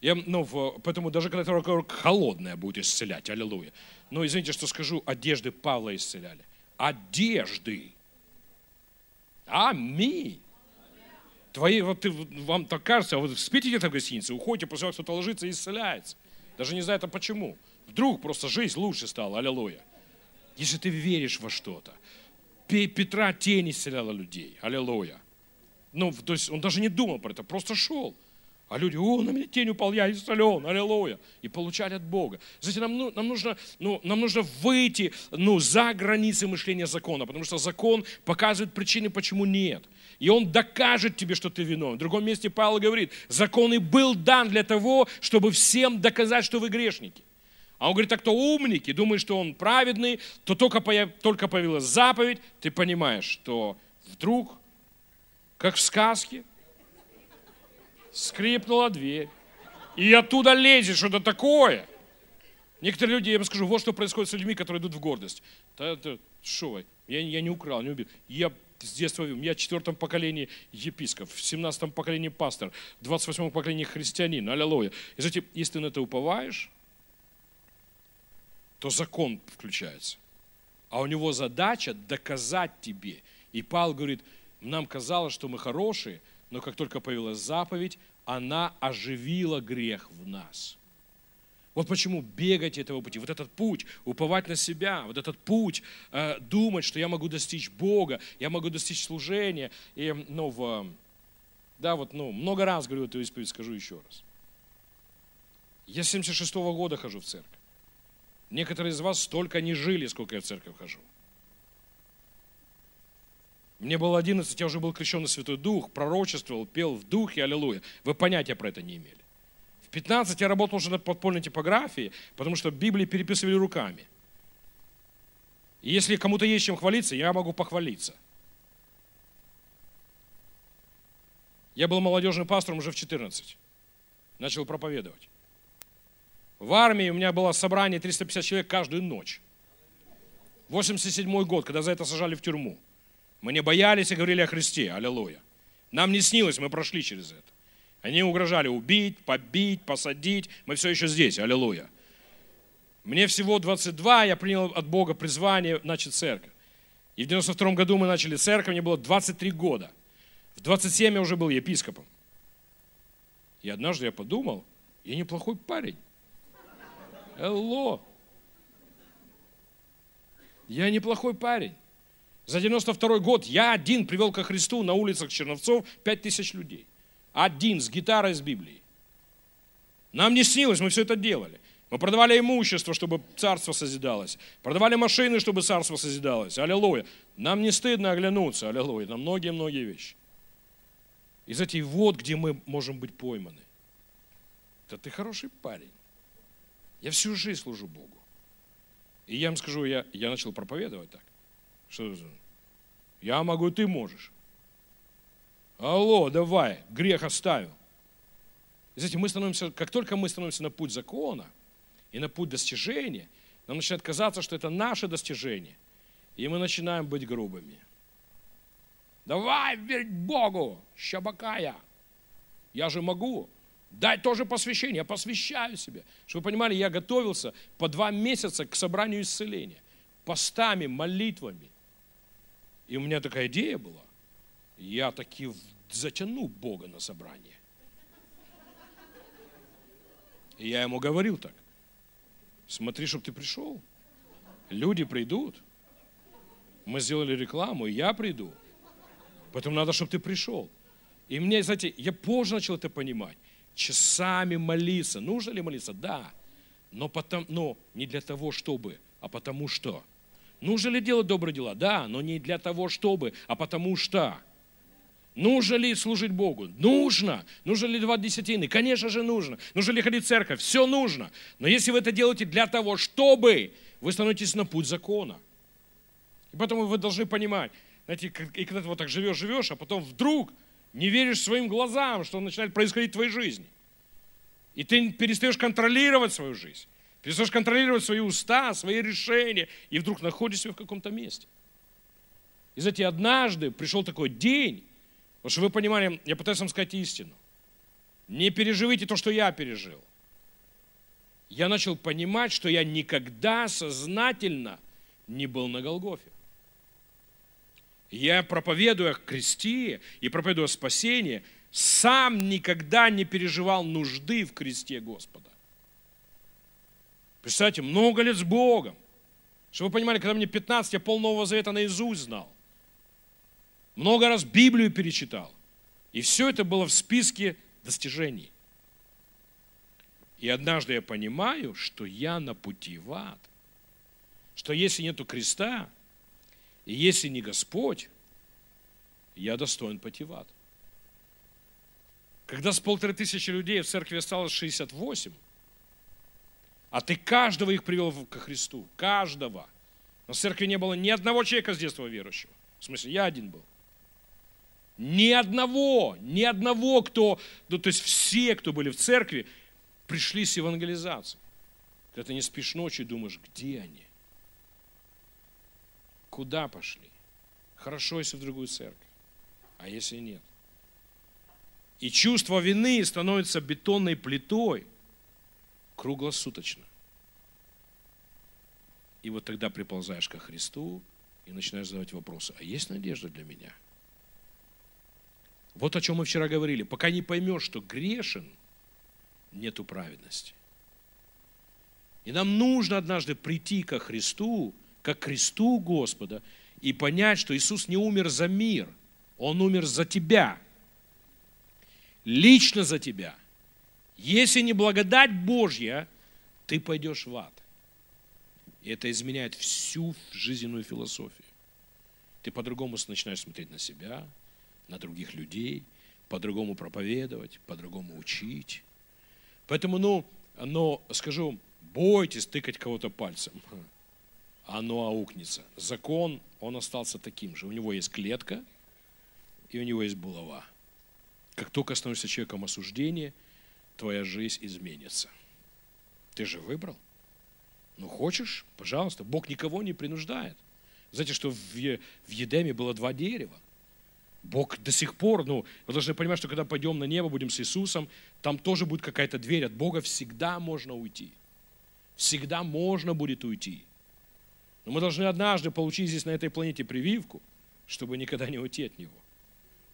Я, ну, в, поэтому даже когда рука холодная будет исцелять, аллилуйя. Но извините, что скажу, одежды Павла исцеляли. Одежды. Аминь. Твои, вот ты, вам так кажется, а вы спите где-то в гостинице, уходите, после того, кто-то ложится и исцеляется. Даже не знаю, это почему. Вдруг просто жизнь лучше стала, аллилуйя. Если ты веришь во что-то. Петра тень исцеляла людей, аллилуйя. Ну, то есть он даже не думал про это, просто шел. А люди, о, на меня тень упал, я исцелен, аллилуйя. И получали от Бога. Знаете, нам, ну, нам, нужно, ну, нам нужно выйти ну, за границы мышления закона, потому что закон показывает причины, почему нет. И он докажет тебе, что ты виновен. В другом месте Павел говорит, закон и был дан для того, чтобы всем доказать, что вы грешники. А он говорит, а кто умники, думает, что он праведный, то только, появ, только появилась заповедь, ты понимаешь, что вдруг, как в сказке, скрипнула дверь. И оттуда лезет что-то такое. Некоторые люди, я вам скажу, вот что происходит с людьми, которые идут в гордость. Что вы, я, я не украл, не убил. Я с детства, я в четвертом поколении епископ, в семнадцатом поколении пастор, в двадцать восьмом поколении христианин, аллилуйя. И знаете, если ты на это уповаешь, то закон включается. А у него задача доказать тебе. И Павел говорит, нам казалось, что мы хорошие, но как только появилась заповедь, она оживила грех в нас. Вот почему бегать этого пути, вот этот путь, уповать на себя, вот этот путь, э, думать, что я могу достичь Бога, я могу достичь служения. И, ну, в, да, вот, ну, много раз говорю эту исповедь, скажу еще раз. Я с 76 -го года хожу в церковь. Некоторые из вас столько не жили, сколько я в церковь хожу. Мне было 11, я уже был крещен на Святой Дух, пророчествовал, пел в духе, аллилуйя. Вы понятия про это не имели. В 15 я работал уже над подпольной типографией, потому что Библии переписывали руками. И если кому-то есть чем хвалиться, я могу похвалиться. Я был молодежным пастором уже в 14. Начал проповедовать. В армии у меня было собрание 350 человек каждую ночь. 87 год, когда за это сажали в тюрьму. Мы не боялись и говорили о Христе. Аллилуйя. Нам не снилось, мы прошли через это. Они угрожали убить, побить, посадить. Мы все еще здесь. Аллилуйя. Мне всего 22, я принял от Бога призвание начать церковь. И в 92 году мы начали церковь, мне было 23 года. В 27 я уже был епископом. И однажды я подумал, я неплохой парень. Элло. Я неплохой парень. За 92 год я один привел ко Христу на улицах Черновцов 5 тысяч людей. Один с гитарой с Библией. Нам не снилось, мы все это делали. Мы продавали имущество, чтобы царство созидалось. Продавали машины, чтобы царство созидалось. Аллилуйя. Нам не стыдно оглянуться, аллилуйя, на многие-многие вещи. И знаете, вот где мы можем быть пойманы. Да ты хороший парень. Я всю жизнь служу Богу. И я вам скажу, я, я начал проповедовать так. Что за? Я могу, ты можешь. Алло, давай, грех оставил. Знаете, мы становимся, как только мы становимся на путь закона и на путь достижения, нам начинает казаться, что это наше достижение. И мы начинаем быть грубыми. Давай верь Богу, щабакая. Я же могу. Дай тоже посвящение, я посвящаю себе. Чтобы вы понимали, я готовился по два месяца к собранию исцеления. Постами, молитвами. И у меня такая идея была. Я таки затяну Бога на собрание. И я ему говорил так. Смотри, чтобы ты пришел. Люди придут. Мы сделали рекламу, и я приду. Поэтому надо, чтобы ты пришел. И мне, знаете, я позже начал это понимать. Часами молиться. Нужно ли молиться? Да. Но, потом, но не для того, чтобы, а потому что. Нужно ли делать добрые дела? Да, но не для того, чтобы, а потому что. Нужно ли служить Богу? Нужно. Нужно ли два десятины? Конечно же нужно. Нужно ли ходить в церковь? Все нужно. Но если вы это делаете для того, чтобы, вы становитесь на путь закона. И поэтому вы должны понимать, знаете, и когда ты вот так живешь, живешь, а потом вдруг не веришь своим глазам, что начинает происходить в твоей жизни. И ты перестаешь контролировать свою жизнь. Перестаешь контролировать свои уста, свои решения, и вдруг находишься в каком-то месте. И знаете, однажды пришел такой день, потому что вы понимали, я пытаюсь вам сказать истину. Не переживите то, что я пережил. Я начал понимать, что я никогда сознательно не был на Голгофе. Я проповедую о кресте и проповедую о спасении, сам никогда не переживал нужды в кресте Господа. Представьте, много лет с Богом. Чтобы вы понимали, когда мне 15, я пол Нового Завета наизусть знал. Много раз Библию перечитал. И все это было в списке достижений. И однажды я понимаю, что я на пути в ад. Что если нету креста, и если не Господь, я достоин пойти в ад. Когда с полторы тысячи людей в церкви осталось 68, а ты каждого их привел ко Христу, каждого. На церкви не было ни одного человека с детства верующего. В смысле, я один был. Ни одного, ни одного, кто, ну, то есть все, кто были в церкви, пришли с евангелизацией. Когда ты не спишь ночью и думаешь, где они? Куда пошли? Хорошо, если в другую церковь, а если нет? И чувство вины становится бетонной плитой круглосуточно. И вот тогда приползаешь ко Христу и начинаешь задавать вопросы, а есть надежда для меня? Вот о чем мы вчера говорили. Пока не поймешь, что грешен, нету праведности. И нам нужно однажды прийти ко Христу как кресту Господа и понять, что Иисус не умер за мир, Он умер за тебя, лично за тебя. Если не благодать Божья, ты пойдешь в ад. И это изменяет всю жизненную философию. Ты по-другому начинаешь смотреть на себя, на других людей, по-другому проповедовать, по-другому учить. Поэтому, ну, но скажу, бойтесь тыкать кого-то пальцем оно аукнется. Закон, он остался таким же. У него есть клетка, и у него есть булава. Как только становишься человеком осуждения, твоя жизнь изменится. Ты же выбрал. Ну, хочешь, пожалуйста. Бог никого не принуждает. Знаете, что в, в Едеме было два дерева. Бог до сих пор, ну, вы должны понимать, что когда пойдем на небо, будем с Иисусом, там тоже будет какая-то дверь. От Бога всегда можно уйти. Всегда можно будет уйти. Но мы должны однажды получить здесь, на этой планете, прививку, чтобы никогда не уйти от Него.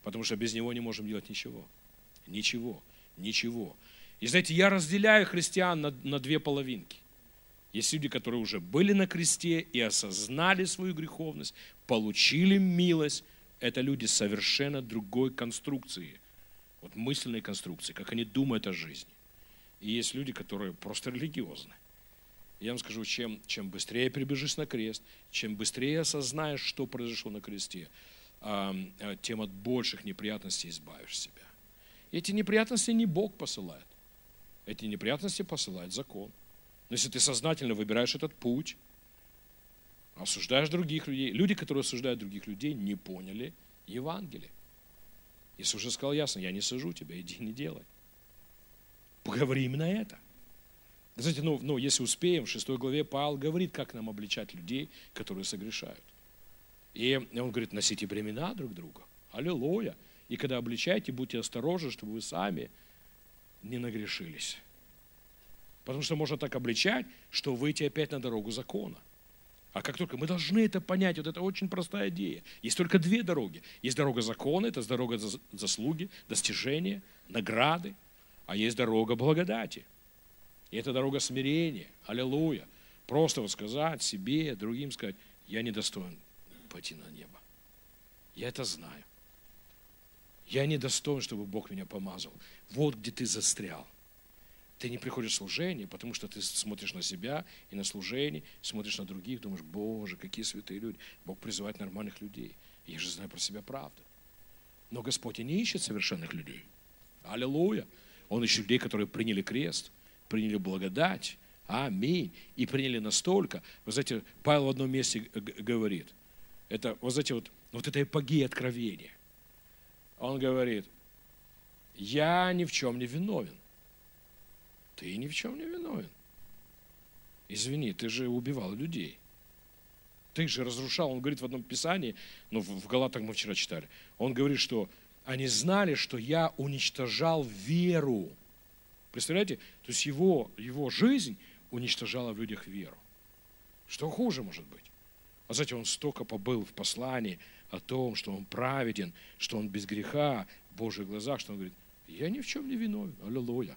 Потому что без Него не можем делать ничего. Ничего. Ничего. И знаете, я разделяю христиан на, на две половинки. Есть люди, которые уже были на кресте и осознали свою греховность, получили милость. Это люди совершенно другой конструкции. Вот мысленной конструкции, как они думают о жизни. И есть люди, которые просто религиозны. Я вам скажу, чем, чем быстрее прибежишь на крест, чем быстрее осознаешь, что произошло на кресте, тем от больших неприятностей избавишь себя. эти неприятности не Бог посылает. Эти неприятности посылает закон. Но если ты сознательно выбираешь этот путь, осуждаешь других людей, люди, которые осуждают других людей, не поняли Евангелие. Если уже сказал ясно, я не сажу тебя, иди не делай. Поговори именно это. Знаете, ну, ну, если успеем, в 6 главе Павел говорит, как нам обличать людей, которые согрешают. И он говорит, носите бремена друг друга. Аллилуйя. И когда обличаете, будьте осторожны, чтобы вы сами не нагрешились. Потому что можно так обличать, что выйти опять на дорогу закона. А как только мы должны это понять, вот это очень простая идея. Есть только две дороги. Есть дорога закона, это дорога заслуги, достижения, награды, а есть дорога благодати. И это дорога смирения. Аллилуйя. Просто вот сказать себе, другим сказать, я недостоин пойти на небо. Я это знаю. Я не достоин, чтобы Бог меня помазал. Вот где ты застрял. Ты не приходишь в служение, потому что ты смотришь на себя и на служение, смотришь на других, думаешь, Боже, какие святые люди. Бог призывает нормальных людей. Я же знаю про себя правду. Но Господь и не ищет совершенных людей. Аллилуйя. Он ищет людей, которые приняли крест, приняли благодать. Аминь. И приняли настолько. Вы знаете, Павел в одном месте говорит, это, вот знаете, вот, вот это эпогея откровения. Он говорит, я ни в чем не виновен. Ты ни в чем не виновен. Извини, ты же убивал людей. Ты же разрушал. Он говорит в одном писании, ну, в Галатах мы вчера читали, он говорит, что они знали, что я уничтожал веру. Представляете? То есть его, его жизнь уничтожала в людях веру. Что хуже может быть? А знаете, он столько побыл в послании о том, что он праведен, что он без греха в Божьих глазах, что он говорит, я ни в чем не виновен. Аллилуйя.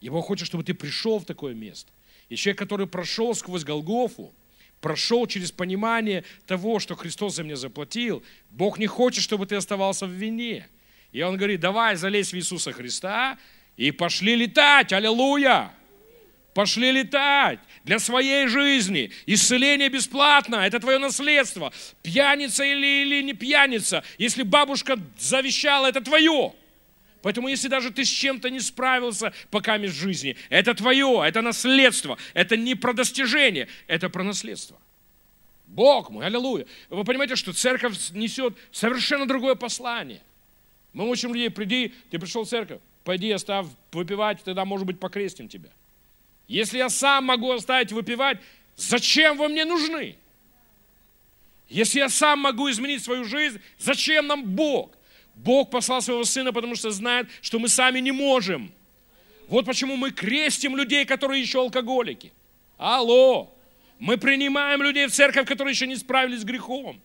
Бог хочет, чтобы ты пришел в такое место. И человек, который прошел сквозь Голгофу, прошел через понимание того, что Христос за меня заплатил, Бог не хочет, чтобы ты оставался в вине. И Он говорит, давай залезь в Иисуса Христа и пошли летать, аллилуйя! Пошли летать для своей жизни. Исцеление бесплатно, это твое наследство. Пьяница или, или не пьяница, если бабушка завещала, это твое. Поэтому если даже ты с чем-то не справился пока в жизни, это твое, это наследство, это не про достижение, это про наследство. Бог мой, аллилуйя. Вы понимаете, что церковь несет совершенно другое послание. Мы учим людей, приди, ты пришел в церковь, пойди оставь выпивать, тогда, может быть, покрестим тебя. Если я сам могу оставить выпивать, зачем вы мне нужны? Если я сам могу изменить свою жизнь, зачем нам Бог? Бог послал своего Сына, потому что знает, что мы сами не можем. Вот почему мы крестим людей, которые еще алкоголики. Алло! Мы принимаем людей в церковь, которые еще не справились с грехом.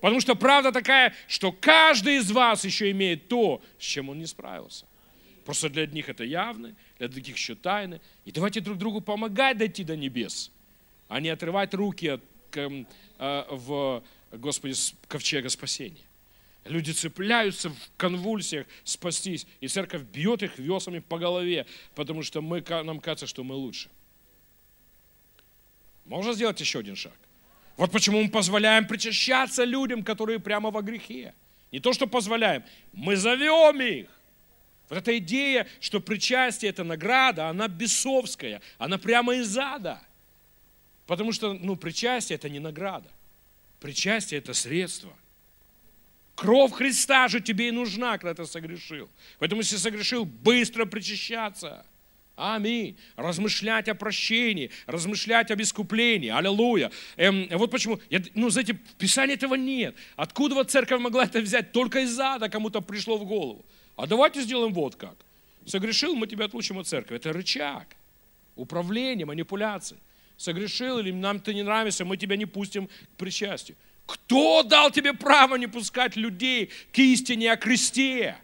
Потому что правда такая, что каждый из вас еще имеет то, с чем он не справился. Просто для одних это явно, для других еще тайны. И давайте друг другу помогать дойти до небес, а не отрывать руки от, э, в, Господи, ковчега спасения. Люди цепляются в конвульсиях спастись, и церковь бьет их весами по голове, потому что мы, нам кажется, что мы лучше. Можно сделать еще один шаг? Вот почему мы позволяем причащаться людям, которые прямо во грехе. Не то, что позволяем, мы зовем их. Вот эта идея, что причастие – это награда, она бесовская, она прямо из ада. Потому что ну, причастие – это не награда. Причастие – это средство – Кровь Христа же тебе и нужна, когда ты согрешил. Поэтому, если согрешил, быстро причащаться. Аминь. Размышлять о прощении, размышлять об искуплении. Аллилуйя. Эм, вот почему, я, ну, знаете, в Писании этого нет. Откуда вот церковь могла это взять? Только из ада кому-то пришло в голову. А давайте сделаем вот как. Согрешил, мы тебя отлучим от церкви. Это рычаг. Управление, манипуляции. Согрешил или нам ты не нравишься, мы тебя не пустим к причастию. Кто дал тебе право не пускать людей к истине о кресте,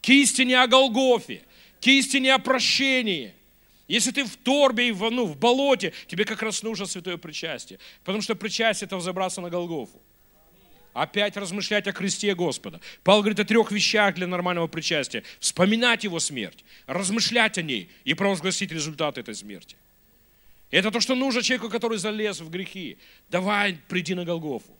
к истине о Голгофе, к истине о прощении? Если ты в торбе и в, ну, в болоте, тебе как раз нужно святое причастие. Потому что причастие – это взобраться на Голгофу. Опять размышлять о кресте Господа. Павел говорит о трех вещах для нормального причастия. Вспоминать его смерть, размышлять о ней и провозгласить результат этой смерти. Это то, что нужно человеку, который залез в грехи. Давай, приди на Голгофу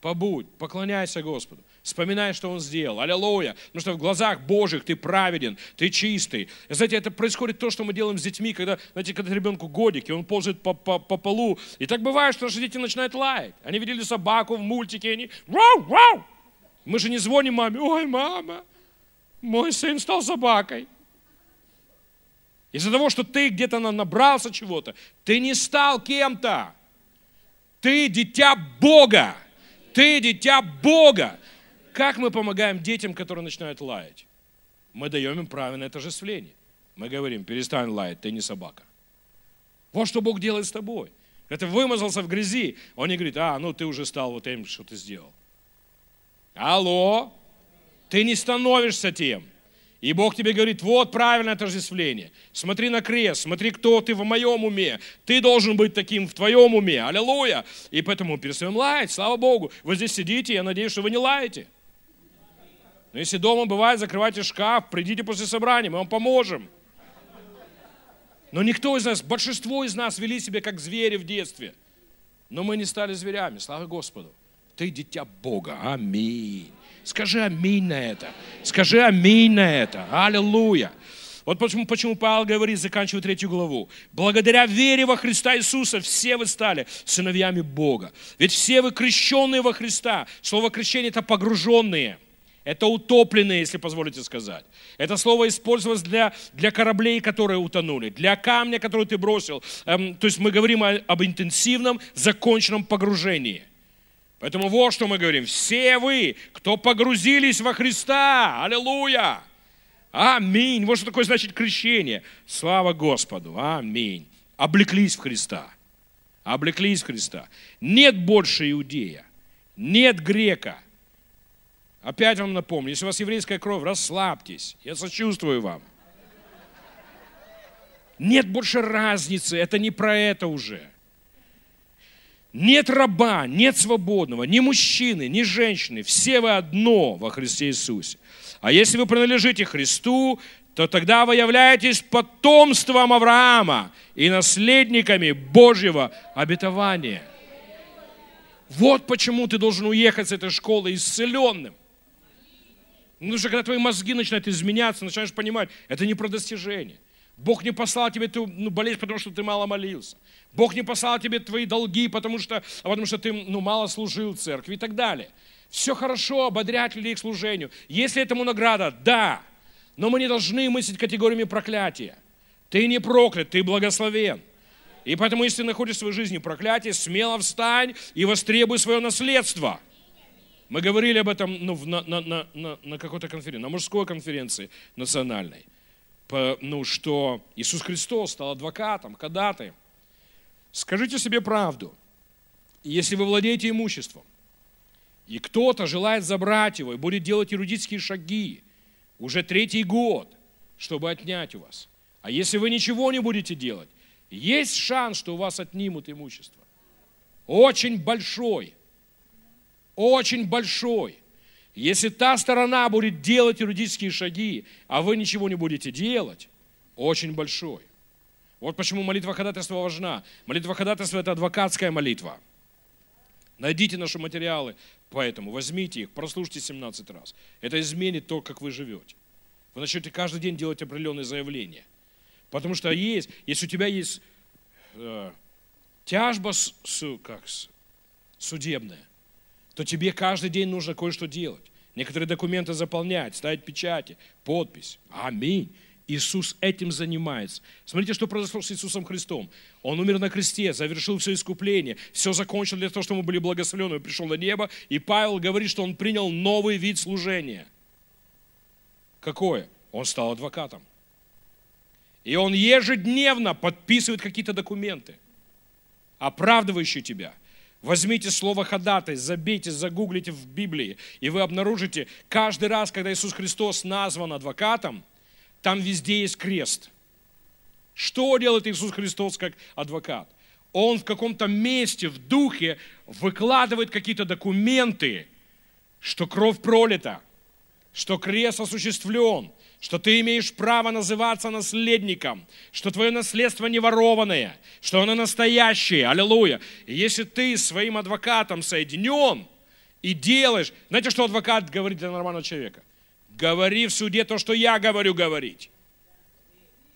побудь, поклоняйся Господу, вспоминай, что Он сделал, аллилуйя, потому что в глазах Божьих ты праведен, ты чистый. И, знаете, это происходит то, что мы делаем с детьми, когда, знаете, когда ребенку годик, и он ползает по, по, по полу, и так бывает, что наши дети начинают лаять. Они видели собаку в мультике, они вау, вау. Мы же не звоним маме, ой, мама, мой сын стал собакой. Из-за того, что ты где-то набрался чего-то, ты не стал кем-то. Ты дитя Бога. Ты дитя Бога. Как мы помогаем детям, которые начинают лаять? Мы даем им правильное отождествление. Мы говорим, перестань лаять, ты не собака. Вот что Бог делает с тобой. Это вымазался в грязи. Он не говорит, а, ну ты уже стал вот тем, что ты сделал. Алло, ты не становишься тем. И Бог тебе говорит, вот правильное отождествление. Смотри на крест, смотри, кто ты в моем уме. Ты должен быть таким в твоем уме. Аллилуйя. И поэтому перестаем лаять, слава Богу. Вы здесь сидите, я надеюсь, что вы не лаете. Но если дома бывает, закрывайте шкаф, придите после собрания, мы вам поможем. Но никто из нас, большинство из нас вели себя как звери в детстве. Но мы не стали зверями, слава Господу. Ты дитя Бога. Аминь. Скажи аминь на это. Скажи аминь на это. Аллилуйя. Вот почему, почему Павел говорит, заканчивая третью главу. Благодаря вере во Христа Иисуса все вы стали сыновьями Бога. Ведь все вы крещенные во Христа. Слово крещение – это погруженные. Это утопленные, если позволите сказать. Это слово использовалось для, для кораблей, которые утонули, для камня, который ты бросил. Эм, то есть мы говорим о, об интенсивном, законченном погружении. Поэтому вот что мы говорим. Все вы, кто погрузились во Христа, аллилуйя, аминь. Вот что такое значит крещение. Слава Господу, аминь. Облеклись в Христа. Облеклись в Христа. Нет больше иудея, нет грека. Опять вам напомню, если у вас еврейская кровь, расслабьтесь. Я сочувствую вам. Нет больше разницы, это не про это уже. Нет раба, нет свободного, ни мужчины, ни женщины. Все вы одно во Христе Иисусе. А если вы принадлежите Христу, то тогда вы являетесь потомством Авраама и наследниками Божьего обетования. Вот почему ты должен уехать с этой школы исцеленным. Ну что, когда твои мозги начинают изменяться, начинаешь понимать, это не про достижение. Бог не послал тебе эту ну, болезнь, потому что ты мало молился. Бог не послал тебе твои долги, потому что, потому что ты ну, мало служил церкви и так далее. Все хорошо, ободрять людей к служению. Если этому награда, да. Но мы не должны мыслить категориями проклятия. Ты не проклят, ты благословен. И поэтому, если ты находишь в своей жизни проклятие, смело встань и востребуй свое наследство. Мы говорили об этом ну, на, на, на, на, какой-то конференции, на мужской конференции национальной ну, что Иисус Христос стал адвокатом, ходатаем. Скажите себе правду. Если вы владеете имуществом, и кто-то желает забрать его и будет делать юридические шаги уже третий год, чтобы отнять у вас. А если вы ничего не будете делать, есть шанс, что у вас отнимут имущество. Очень большой. Очень большой. Если та сторона будет делать юридические шаги, а вы ничего не будете делать, очень большой. Вот почему молитва ходатайства важна. Молитва ходатайства – это адвокатская молитва. Найдите наши материалы, поэтому возьмите их, прослушайте 17 раз. Это изменит то, как вы живете. Вы начнете каждый день делать определенные заявления. Потому что есть, если у тебя есть э, тяжба с, с, как, с, судебная, то тебе каждый день нужно кое-что делать. Некоторые документы заполнять, ставить печати, подпись. Аминь. Иисус этим занимается. Смотрите, что произошло с Иисусом Христом. Он умер на кресте, завершил все искупление, все закончил для того, чтобы мы были благословлены. Пришел на небо, и Павел говорит, что он принял новый вид служения. Какое? Он стал адвокатом. И он ежедневно подписывает какие-то документы, оправдывающие тебя – Возьмите слово ходатай, забейте, загуглите в Библии, и вы обнаружите, каждый раз, когда Иисус Христос назван адвокатом, там везде есть крест. Что делает Иисус Христос как адвокат? Он в каком-то месте, в духе выкладывает какие-то документы, что кровь пролита, что крест осуществлен, что ты имеешь право называться наследником, что твое наследство не ворованное, что оно настоящее, аллилуйя. И если ты своим адвокатом соединен и делаешь, знаете, что адвокат говорит для нормального человека? Говори в суде то, что я говорю говорить.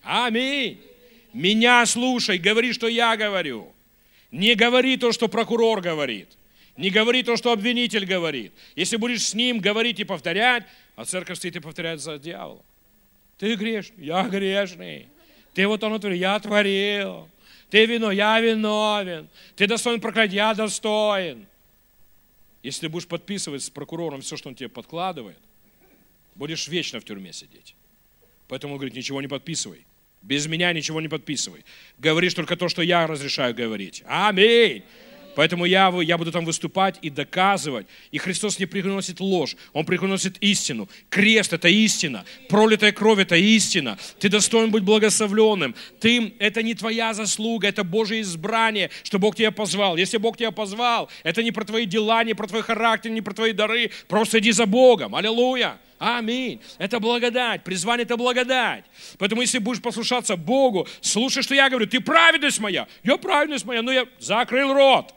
Аминь. Меня слушай, говори, что я говорю. Не говори то, что прокурор говорит. Не говори то, что обвинитель говорит. Если будешь с ним говорить и повторять, а церковь стоит и повторяет за дьяволом. Ты грешный, я грешный. Ты вот он творил, я творил. Ты вино, я виновен. Ты достоин проклятия, я достоин. Если ты будешь подписывать с прокурором все, что он тебе подкладывает, будешь вечно в тюрьме сидеть. Поэтому говорит, ничего не подписывай. Без меня ничего не подписывай. Говоришь только то, что я разрешаю говорить. Аминь. Поэтому я, я буду там выступать и доказывать. И Христос не приносит ложь, Он приносит истину. Крест – это истина. Пролитая кровь – это истина. Ты достоин быть благословленным. Ты, это не твоя заслуга, это Божье избрание, что Бог тебя позвал. Если Бог тебя позвал, это не про твои дела, не про твой характер, не про твои дары. Просто иди за Богом. Аллилуйя. Аминь. Это благодать. Призвание – это благодать. Поэтому, если будешь послушаться Богу, слушай, что я говорю. Ты праведность моя. Я праведность моя, но я закрыл рот.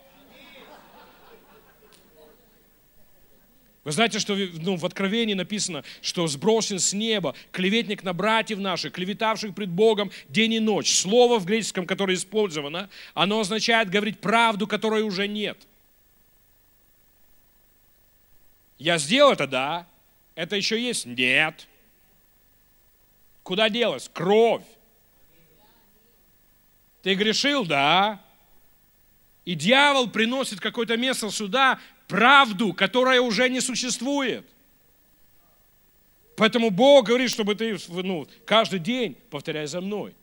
Вы знаете, что ну, в Откровении написано, что сброшен с неба клеветник на братьев наших, клеветавших пред Богом день и ночь. Слово в греческом, которое использовано, оно означает говорить правду, которой уже нет. Я сделал это, да. Это еще есть? Нет. Куда делась? Кровь. Ты грешил? Да. И дьявол приносит какое-то место сюда, правду, которая уже не существует. Поэтому Бог говорит, чтобы ты ну, каждый день повторяй за мной.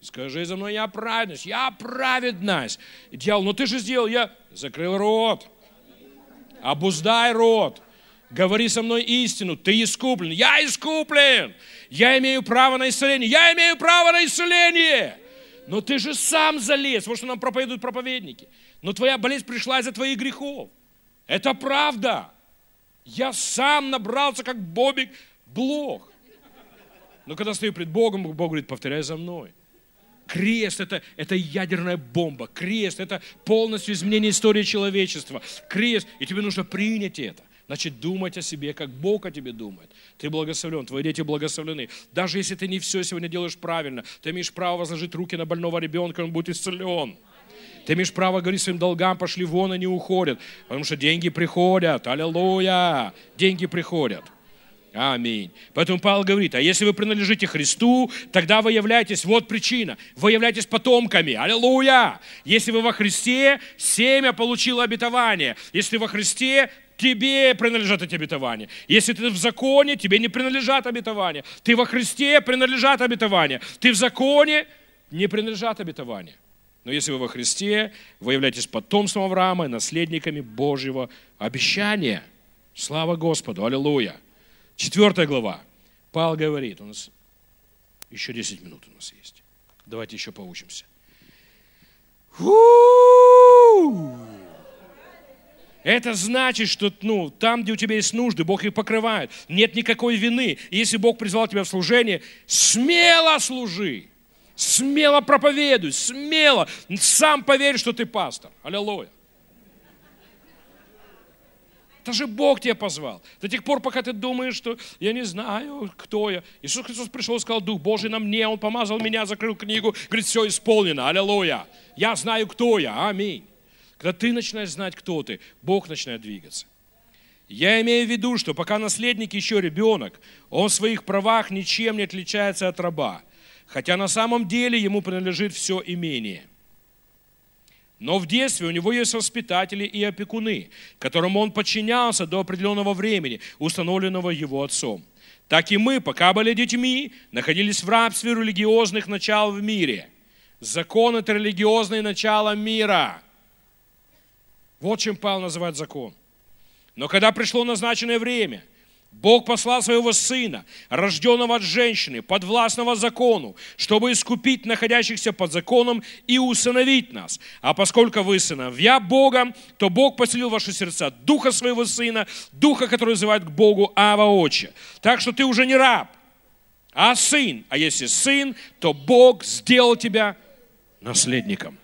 Скажи за мной, я праведность, я праведность. И дьявол, ну ты же сделал, я закрыл рот. Обуздай рот. Говори со мной истину, ты искуплен. Я искуплен. Я имею право на исцеление. Я имею право на исцеление. Но ты же сам залез, вот что нам проповедуют проповедники. Но твоя болезнь пришла из-за твоих грехов. Это правда. Я сам набрался, как Бобик, блох. Но когда стою пред Богом, Бог говорит, повторяй за мной. Крест это, – это ядерная бомба. Крест – это полностью изменение истории человечества. Крест, и тебе нужно принять это. Значит, думать о себе, как Бог о тебе думает. Ты благословлен, твои дети благословлены. Даже если ты не все сегодня делаешь правильно, ты имеешь право возложить руки на больного ребенка, он будет исцелен. Ты имеешь право говорить своим долгам, пошли вон, они уходят. Потому что деньги приходят. Аллилуйя. Деньги приходят. Аминь. Поэтому Павел говорит, а если вы принадлежите Христу, тогда вы являетесь, вот причина, вы являетесь потомками. Аллилуйя. Если вы во Христе, семя получило обетование. Если во Христе, тебе принадлежат эти обетования. Если ты в законе, тебе не принадлежат обетования. Ты во Христе, принадлежат обетования. Ты в законе, не принадлежат обетования. Но если вы во Христе, вы являетесь потомством Авраама и наследниками Божьего обещания. Слава Господу! Аллилуйя! Четвертая глава. Павел говорит, у нас еще 10 минут у нас есть. Давайте еще поучимся. Это значит, что ну, там, где у тебя есть нужды, Бог их покрывает. Нет никакой вины. Если Бог призвал тебя в служение, смело служи. Смело проповедуй, смело. Сам поверь, что ты пастор. Аллилуйя. Это же Бог тебя позвал. До тех пор, пока ты думаешь, что я не знаю, кто я. Иисус Христос пришел и сказал, Дух Божий на мне, Он помазал меня, закрыл книгу, говорит, все исполнено, аллилуйя. Я знаю, кто я, аминь. Когда ты начинаешь знать, кто ты, Бог начинает двигаться. Я имею в виду, что пока наследник еще ребенок, он в своих правах ничем не отличается от раба хотя на самом деле ему принадлежит все имение. Но в детстве у него есть воспитатели и опекуны, которым он подчинялся до определенного времени, установленного его отцом. Так и мы, пока были детьми, находились в рабстве религиозных начал в мире. Закон – это религиозное начало мира. Вот чем Павел называет закон. Но когда пришло назначенное время – Бог послал своего Сына, рожденного от женщины, подвластного закону, чтобы искупить находящихся под законом и усыновить нас. А поскольку вы сыновья Бога, то Бог поселил в ваши сердца Духа своего Сына, Духа, который называет к Богу Ава Отче. Так что ты уже не раб, а сын. А если сын, то Бог сделал тебя наследником.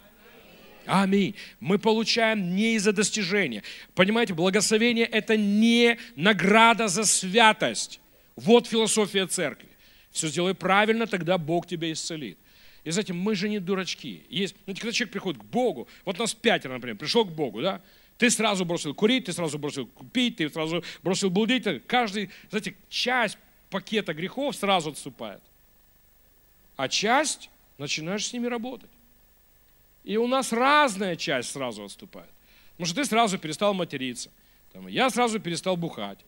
Аминь. Мы получаем не из-за достижения. Понимаете, благословение – это не награда за святость. Вот философия церкви. Все сделай правильно, тогда Бог тебя исцелит. И знаете, мы же не дурачки. Есть, знаете, когда человек приходит к Богу, вот нас пятеро, например, пришел к Богу, да, ты сразу бросил курить, ты сразу бросил пить, ты сразу бросил блудить. Каждый, знаете, часть пакета грехов сразу отступает. А часть начинаешь с ними работать. И у нас разная часть сразу отступает. Потому что ты сразу перестал материться. Там, я сразу перестал бухать.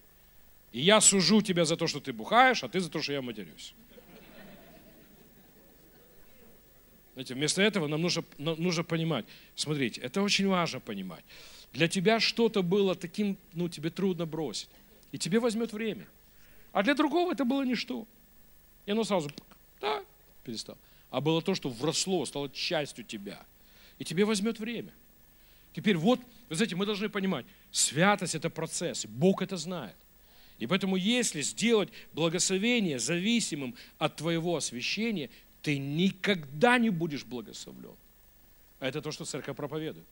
И я сужу тебя за то, что ты бухаешь, а ты за то, что я матерюсь. Знаете, вместо этого нам нужно, нужно понимать, смотрите, это очень важно понимать. Для тебя что-то было таким, ну, тебе трудно бросить. И тебе возьмет время. А для другого это было ничто. И оно сразу, да, перестал. А было то, что вросло, стало частью тебя. И тебе возьмет время. Теперь вот, вы знаете, мы должны понимать, святость – это процесс, Бог это знает. И поэтому, если сделать благословение зависимым от твоего освящения, ты никогда не будешь благословлен. А это то, что церковь проповедует.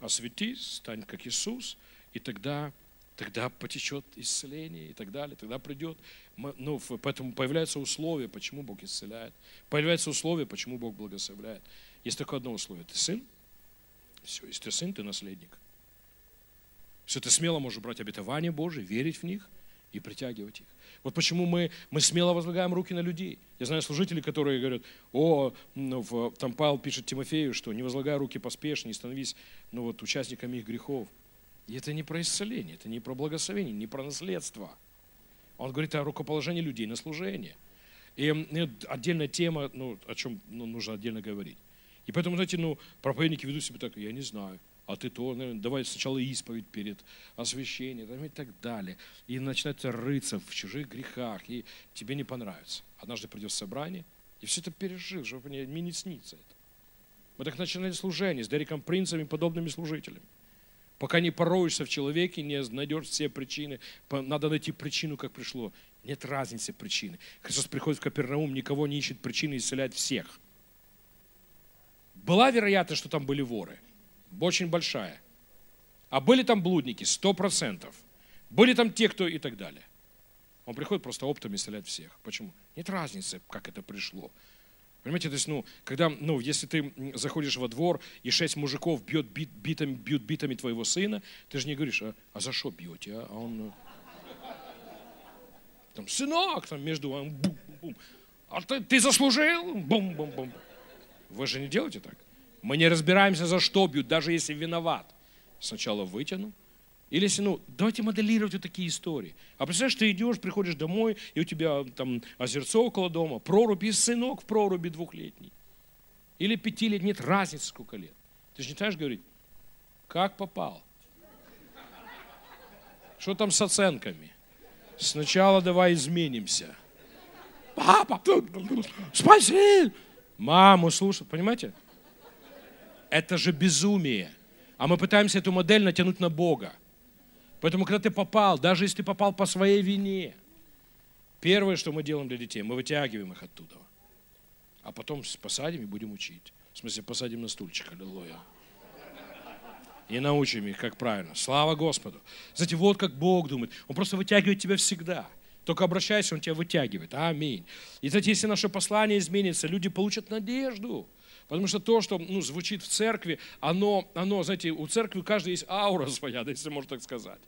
Осветись, стань как Иисус, и тогда, тогда потечет исцеление и так далее, тогда придет. Ну, поэтому появляются условия, почему Бог исцеляет. Появляются условия, почему Бог благословляет. Есть только одно условие. Ты сын? Все, если ты сын, ты наследник. Все, ты смело можешь брать обетование Божие, верить в них и притягивать их. Вот почему мы, мы смело возлагаем руки на людей. Я знаю служителей, которые говорят, о, ну, в, там Павел пишет Тимофею, что не возлагай руки поспешно, не становись ну, вот, участниками их грехов. И это не про исцеление, это не про благословение, не про наследство. Он говорит о рукоположении людей на служение. И отдельная тема, ну, о чем ну, нужно отдельно говорить. И поэтому, знаете, ну, проповедники ведут себя так, я не знаю а ты то, наверное, давай сначала исповедь перед освящением и так далее. И начинает рыться в чужих грехах, и тебе не понравится. Однажды придет собрание, и все это пережил, чтобы мне, мне не снится это. Мы так начинали служение с Дериком Принцем и подобными служителями. Пока не пороешься в человеке, не найдешь все причины, надо найти причину, как пришло. Нет разницы причины. Христос приходит в Капернаум, никого не ищет причины, исцеляет всех. Была вероятность, что там были воры очень большая. А были там блудники, сто процентов. Были там те, кто и так далее. Он приходит просто оптом исцелять всех. Почему? Нет разницы, как это пришло. Понимаете, то есть, ну, когда, ну, если ты заходишь во двор, и шесть мужиков бьет бит, битами, бьют битами твоего сына, ты же не говоришь, а, а за что бьете, а? а он, ну, там, сынок, там, между вами, бум-бум, а ты, ты заслужил, бум-бум-бум. Вы же не делаете так? Мы не разбираемся, за что бьют, даже если виноват. Сначала вытяну. Или если, ну, давайте моделировать вот такие истории. А представляешь, ты идешь, приходишь домой, и у тебя там озерцо около дома, прорубь, и сынок в проруби двухлетний. Или пятилетний, нет разницы, сколько лет. Ты же не знаешь говорить, как попал? Что там с оценками? Сначала давай изменимся. Папа, спаси! Маму слушай, понимаете? Это же безумие. А мы пытаемся эту модель натянуть на Бога. Поэтому, когда ты попал, даже если ты попал по своей вине, первое, что мы делаем для детей, мы вытягиваем их оттуда. А потом посадим и будем учить. В смысле, посадим на стульчик, аллилуйя. И научим их, как правильно. Слава Господу. Знаете, вот как Бог думает. Он просто вытягивает тебя всегда. Только обращайся, Он тебя вытягивает. Аминь. И, знаете, если наше послание изменится, люди получат надежду. Потому что то, что ну, звучит в церкви, оно, оно, знаете, у церкви у каждой есть аура своя, <laughs> да, если можно так сказать.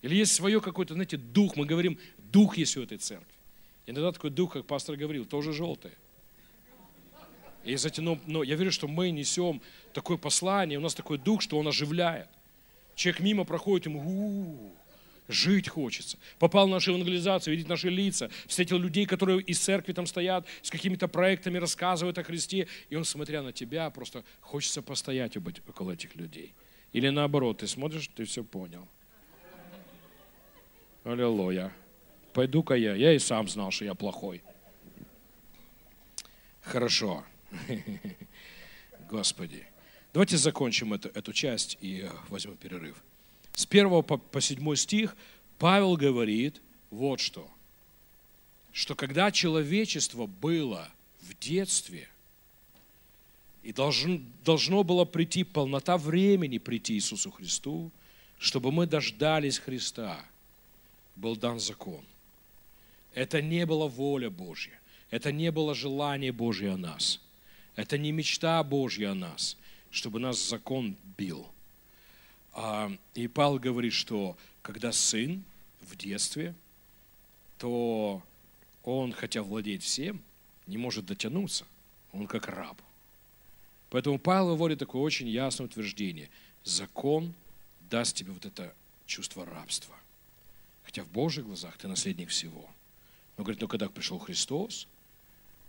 Или есть свое какой-то, знаете, дух. Мы говорим, дух есть у этой церкви. Иногда такой дух, как пастор говорил, тоже желтый. И, знаете, но, но я верю, что мы несем такое послание, у нас такой дух, что он оживляет. Человек мимо проходит, ему, у-у-у, Жить хочется. Попал в нашу евангелизацию, видеть наши лица, встретил людей, которые из церкви там стоят, с какими-то проектами рассказывают о Христе, и он, смотря на тебя, просто хочется постоять и быть около этих людей. Или наоборот, ты смотришь, ты все понял. Аллилуйя. Пойду-ка я. Я и сам знал, что я плохой. Хорошо. <laughs> Господи. Давайте закончим эту, эту часть и возьмем перерыв с 1 по, по 7 стих Павел говорит вот что. Что когда человечество было в детстве, и должен, должно было прийти полнота времени прийти Иисусу Христу, чтобы мы дождались Христа, был дан закон. Это не была воля Божья. Это не было желание Божье о нас. Это не мечта Божья о нас, чтобы нас закон бил – и Павел говорит, что когда сын в детстве, то он, хотя владеет всем, не может дотянуться. Он как раб. Поэтому Павел выводит такое очень ясное утверждение. Закон даст тебе вот это чувство рабства. Хотя в Божьих глазах ты наследник всего. Но говорит, но когда пришел Христос,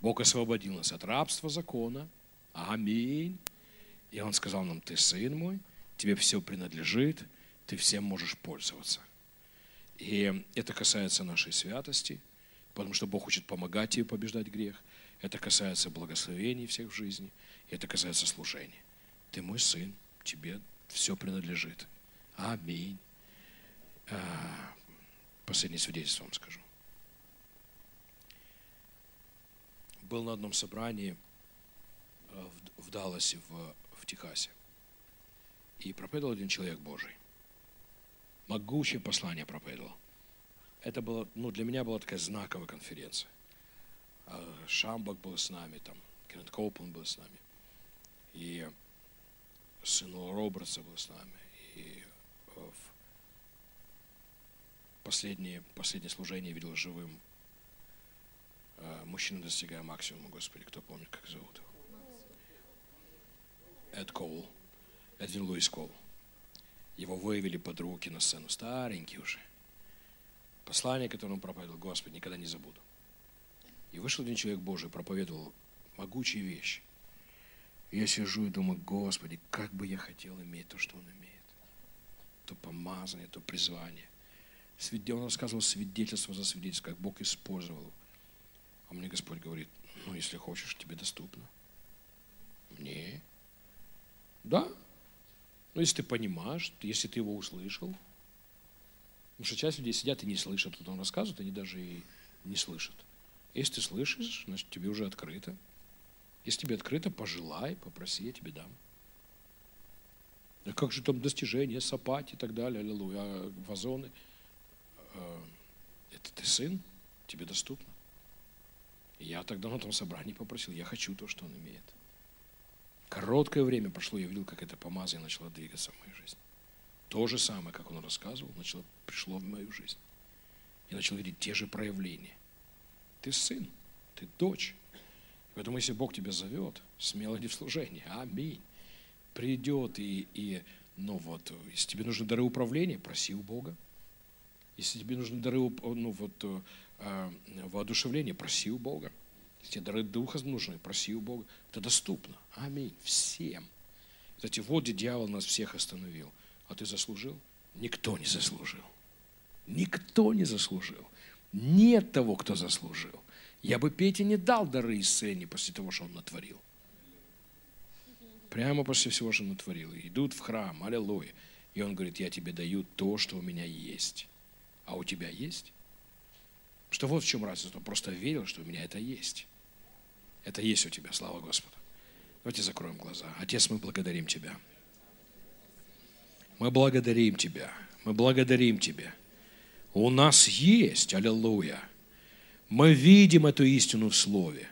Бог освободил нас от рабства закона Аминь. И Он сказал нам, ты сын мой, тебе все принадлежит, ты всем можешь пользоваться. И это касается нашей святости, потому что Бог хочет помогать тебе побеждать грех. Это касается благословений всех в жизни, и это касается служения. Ты мой сын, тебе все принадлежит. Аминь. А, последнее свидетельство вам скажу. Был на одном собрании в, в Далласе, в, в Техасе. И проповедовал один человек Божий. Могучее послание проповедовал. Это было, ну, для меня была такая знаковая конференция. А, Шамбак был с нами, там, Кеннет Коупленд был с нами. И сын Робертса был с нами. И э, в последнее, последнее служение видел живым э, мужчина, достигая максимума, Господи, кто помнит, как зовут его? Эд Коул, Эдвин Луис Коул. Его вывели под руки на сцену, старенький уже. Послание, которое он проповедовал, Господи, никогда не забуду. И вышел один человек Божий, проповедовал могучие вещи. И я сижу и думаю, Господи, как бы я хотел иметь то, что он имеет. То помазание, то призвание. Он рассказывал свидетельство за свидетельство, как Бог использовал. А мне Господь говорит, ну, если хочешь, тебе доступно. Мне? Да. Но если ты понимаешь, если ты его услышал, потому что часть людей сидят и не слышат, вот он рассказывает, они даже и не слышат. Если ты слышишь, значит, тебе уже открыто. Если тебе открыто, пожелай, попроси, я тебе дам. А как же там достижения, сапать и так далее, аллилуйя, а вазоны? А, это ты сын, тебе доступно. Я тогда на том собрании попросил, я хочу то, что он имеет. Короткое время прошло, я видел, как это помазание начало двигаться в мою жизнь. То же самое, как он рассказывал, начало, пришло в мою жизнь. Я начал видеть те же проявления. Ты сын, ты дочь. Поэтому если Бог тебя зовет, смело иди в служение. Аминь. Придет и, и ну вот, если тебе нужны дары управления, проси у Бога. Если тебе нужны дары ну вот, э, воодушевления, проси у Бога. Тебе дары духа нужны, проси у Бога. Это доступно. Аминь. Всем. Кстати, вот где дьявол нас всех остановил. А ты заслужил? Никто не заслужил. Никто не заслужил. Нет того, кто заслужил. Я бы Пете не дал дары исцеления после того, что он натворил. Прямо после всего, что он натворил. Идут в храм, аллилуйя. И он говорит, я тебе даю то, что у меня есть. А у тебя есть? Что вот в чем разница. Он просто верил, что у меня это есть. Это есть у тебя, слава Господу. Давайте закроем глаза. Отец, мы благодарим Тебя. Мы благодарим Тебя. Мы благодарим Тебя. У нас есть, аллилуйя. Мы видим эту истину в Слове.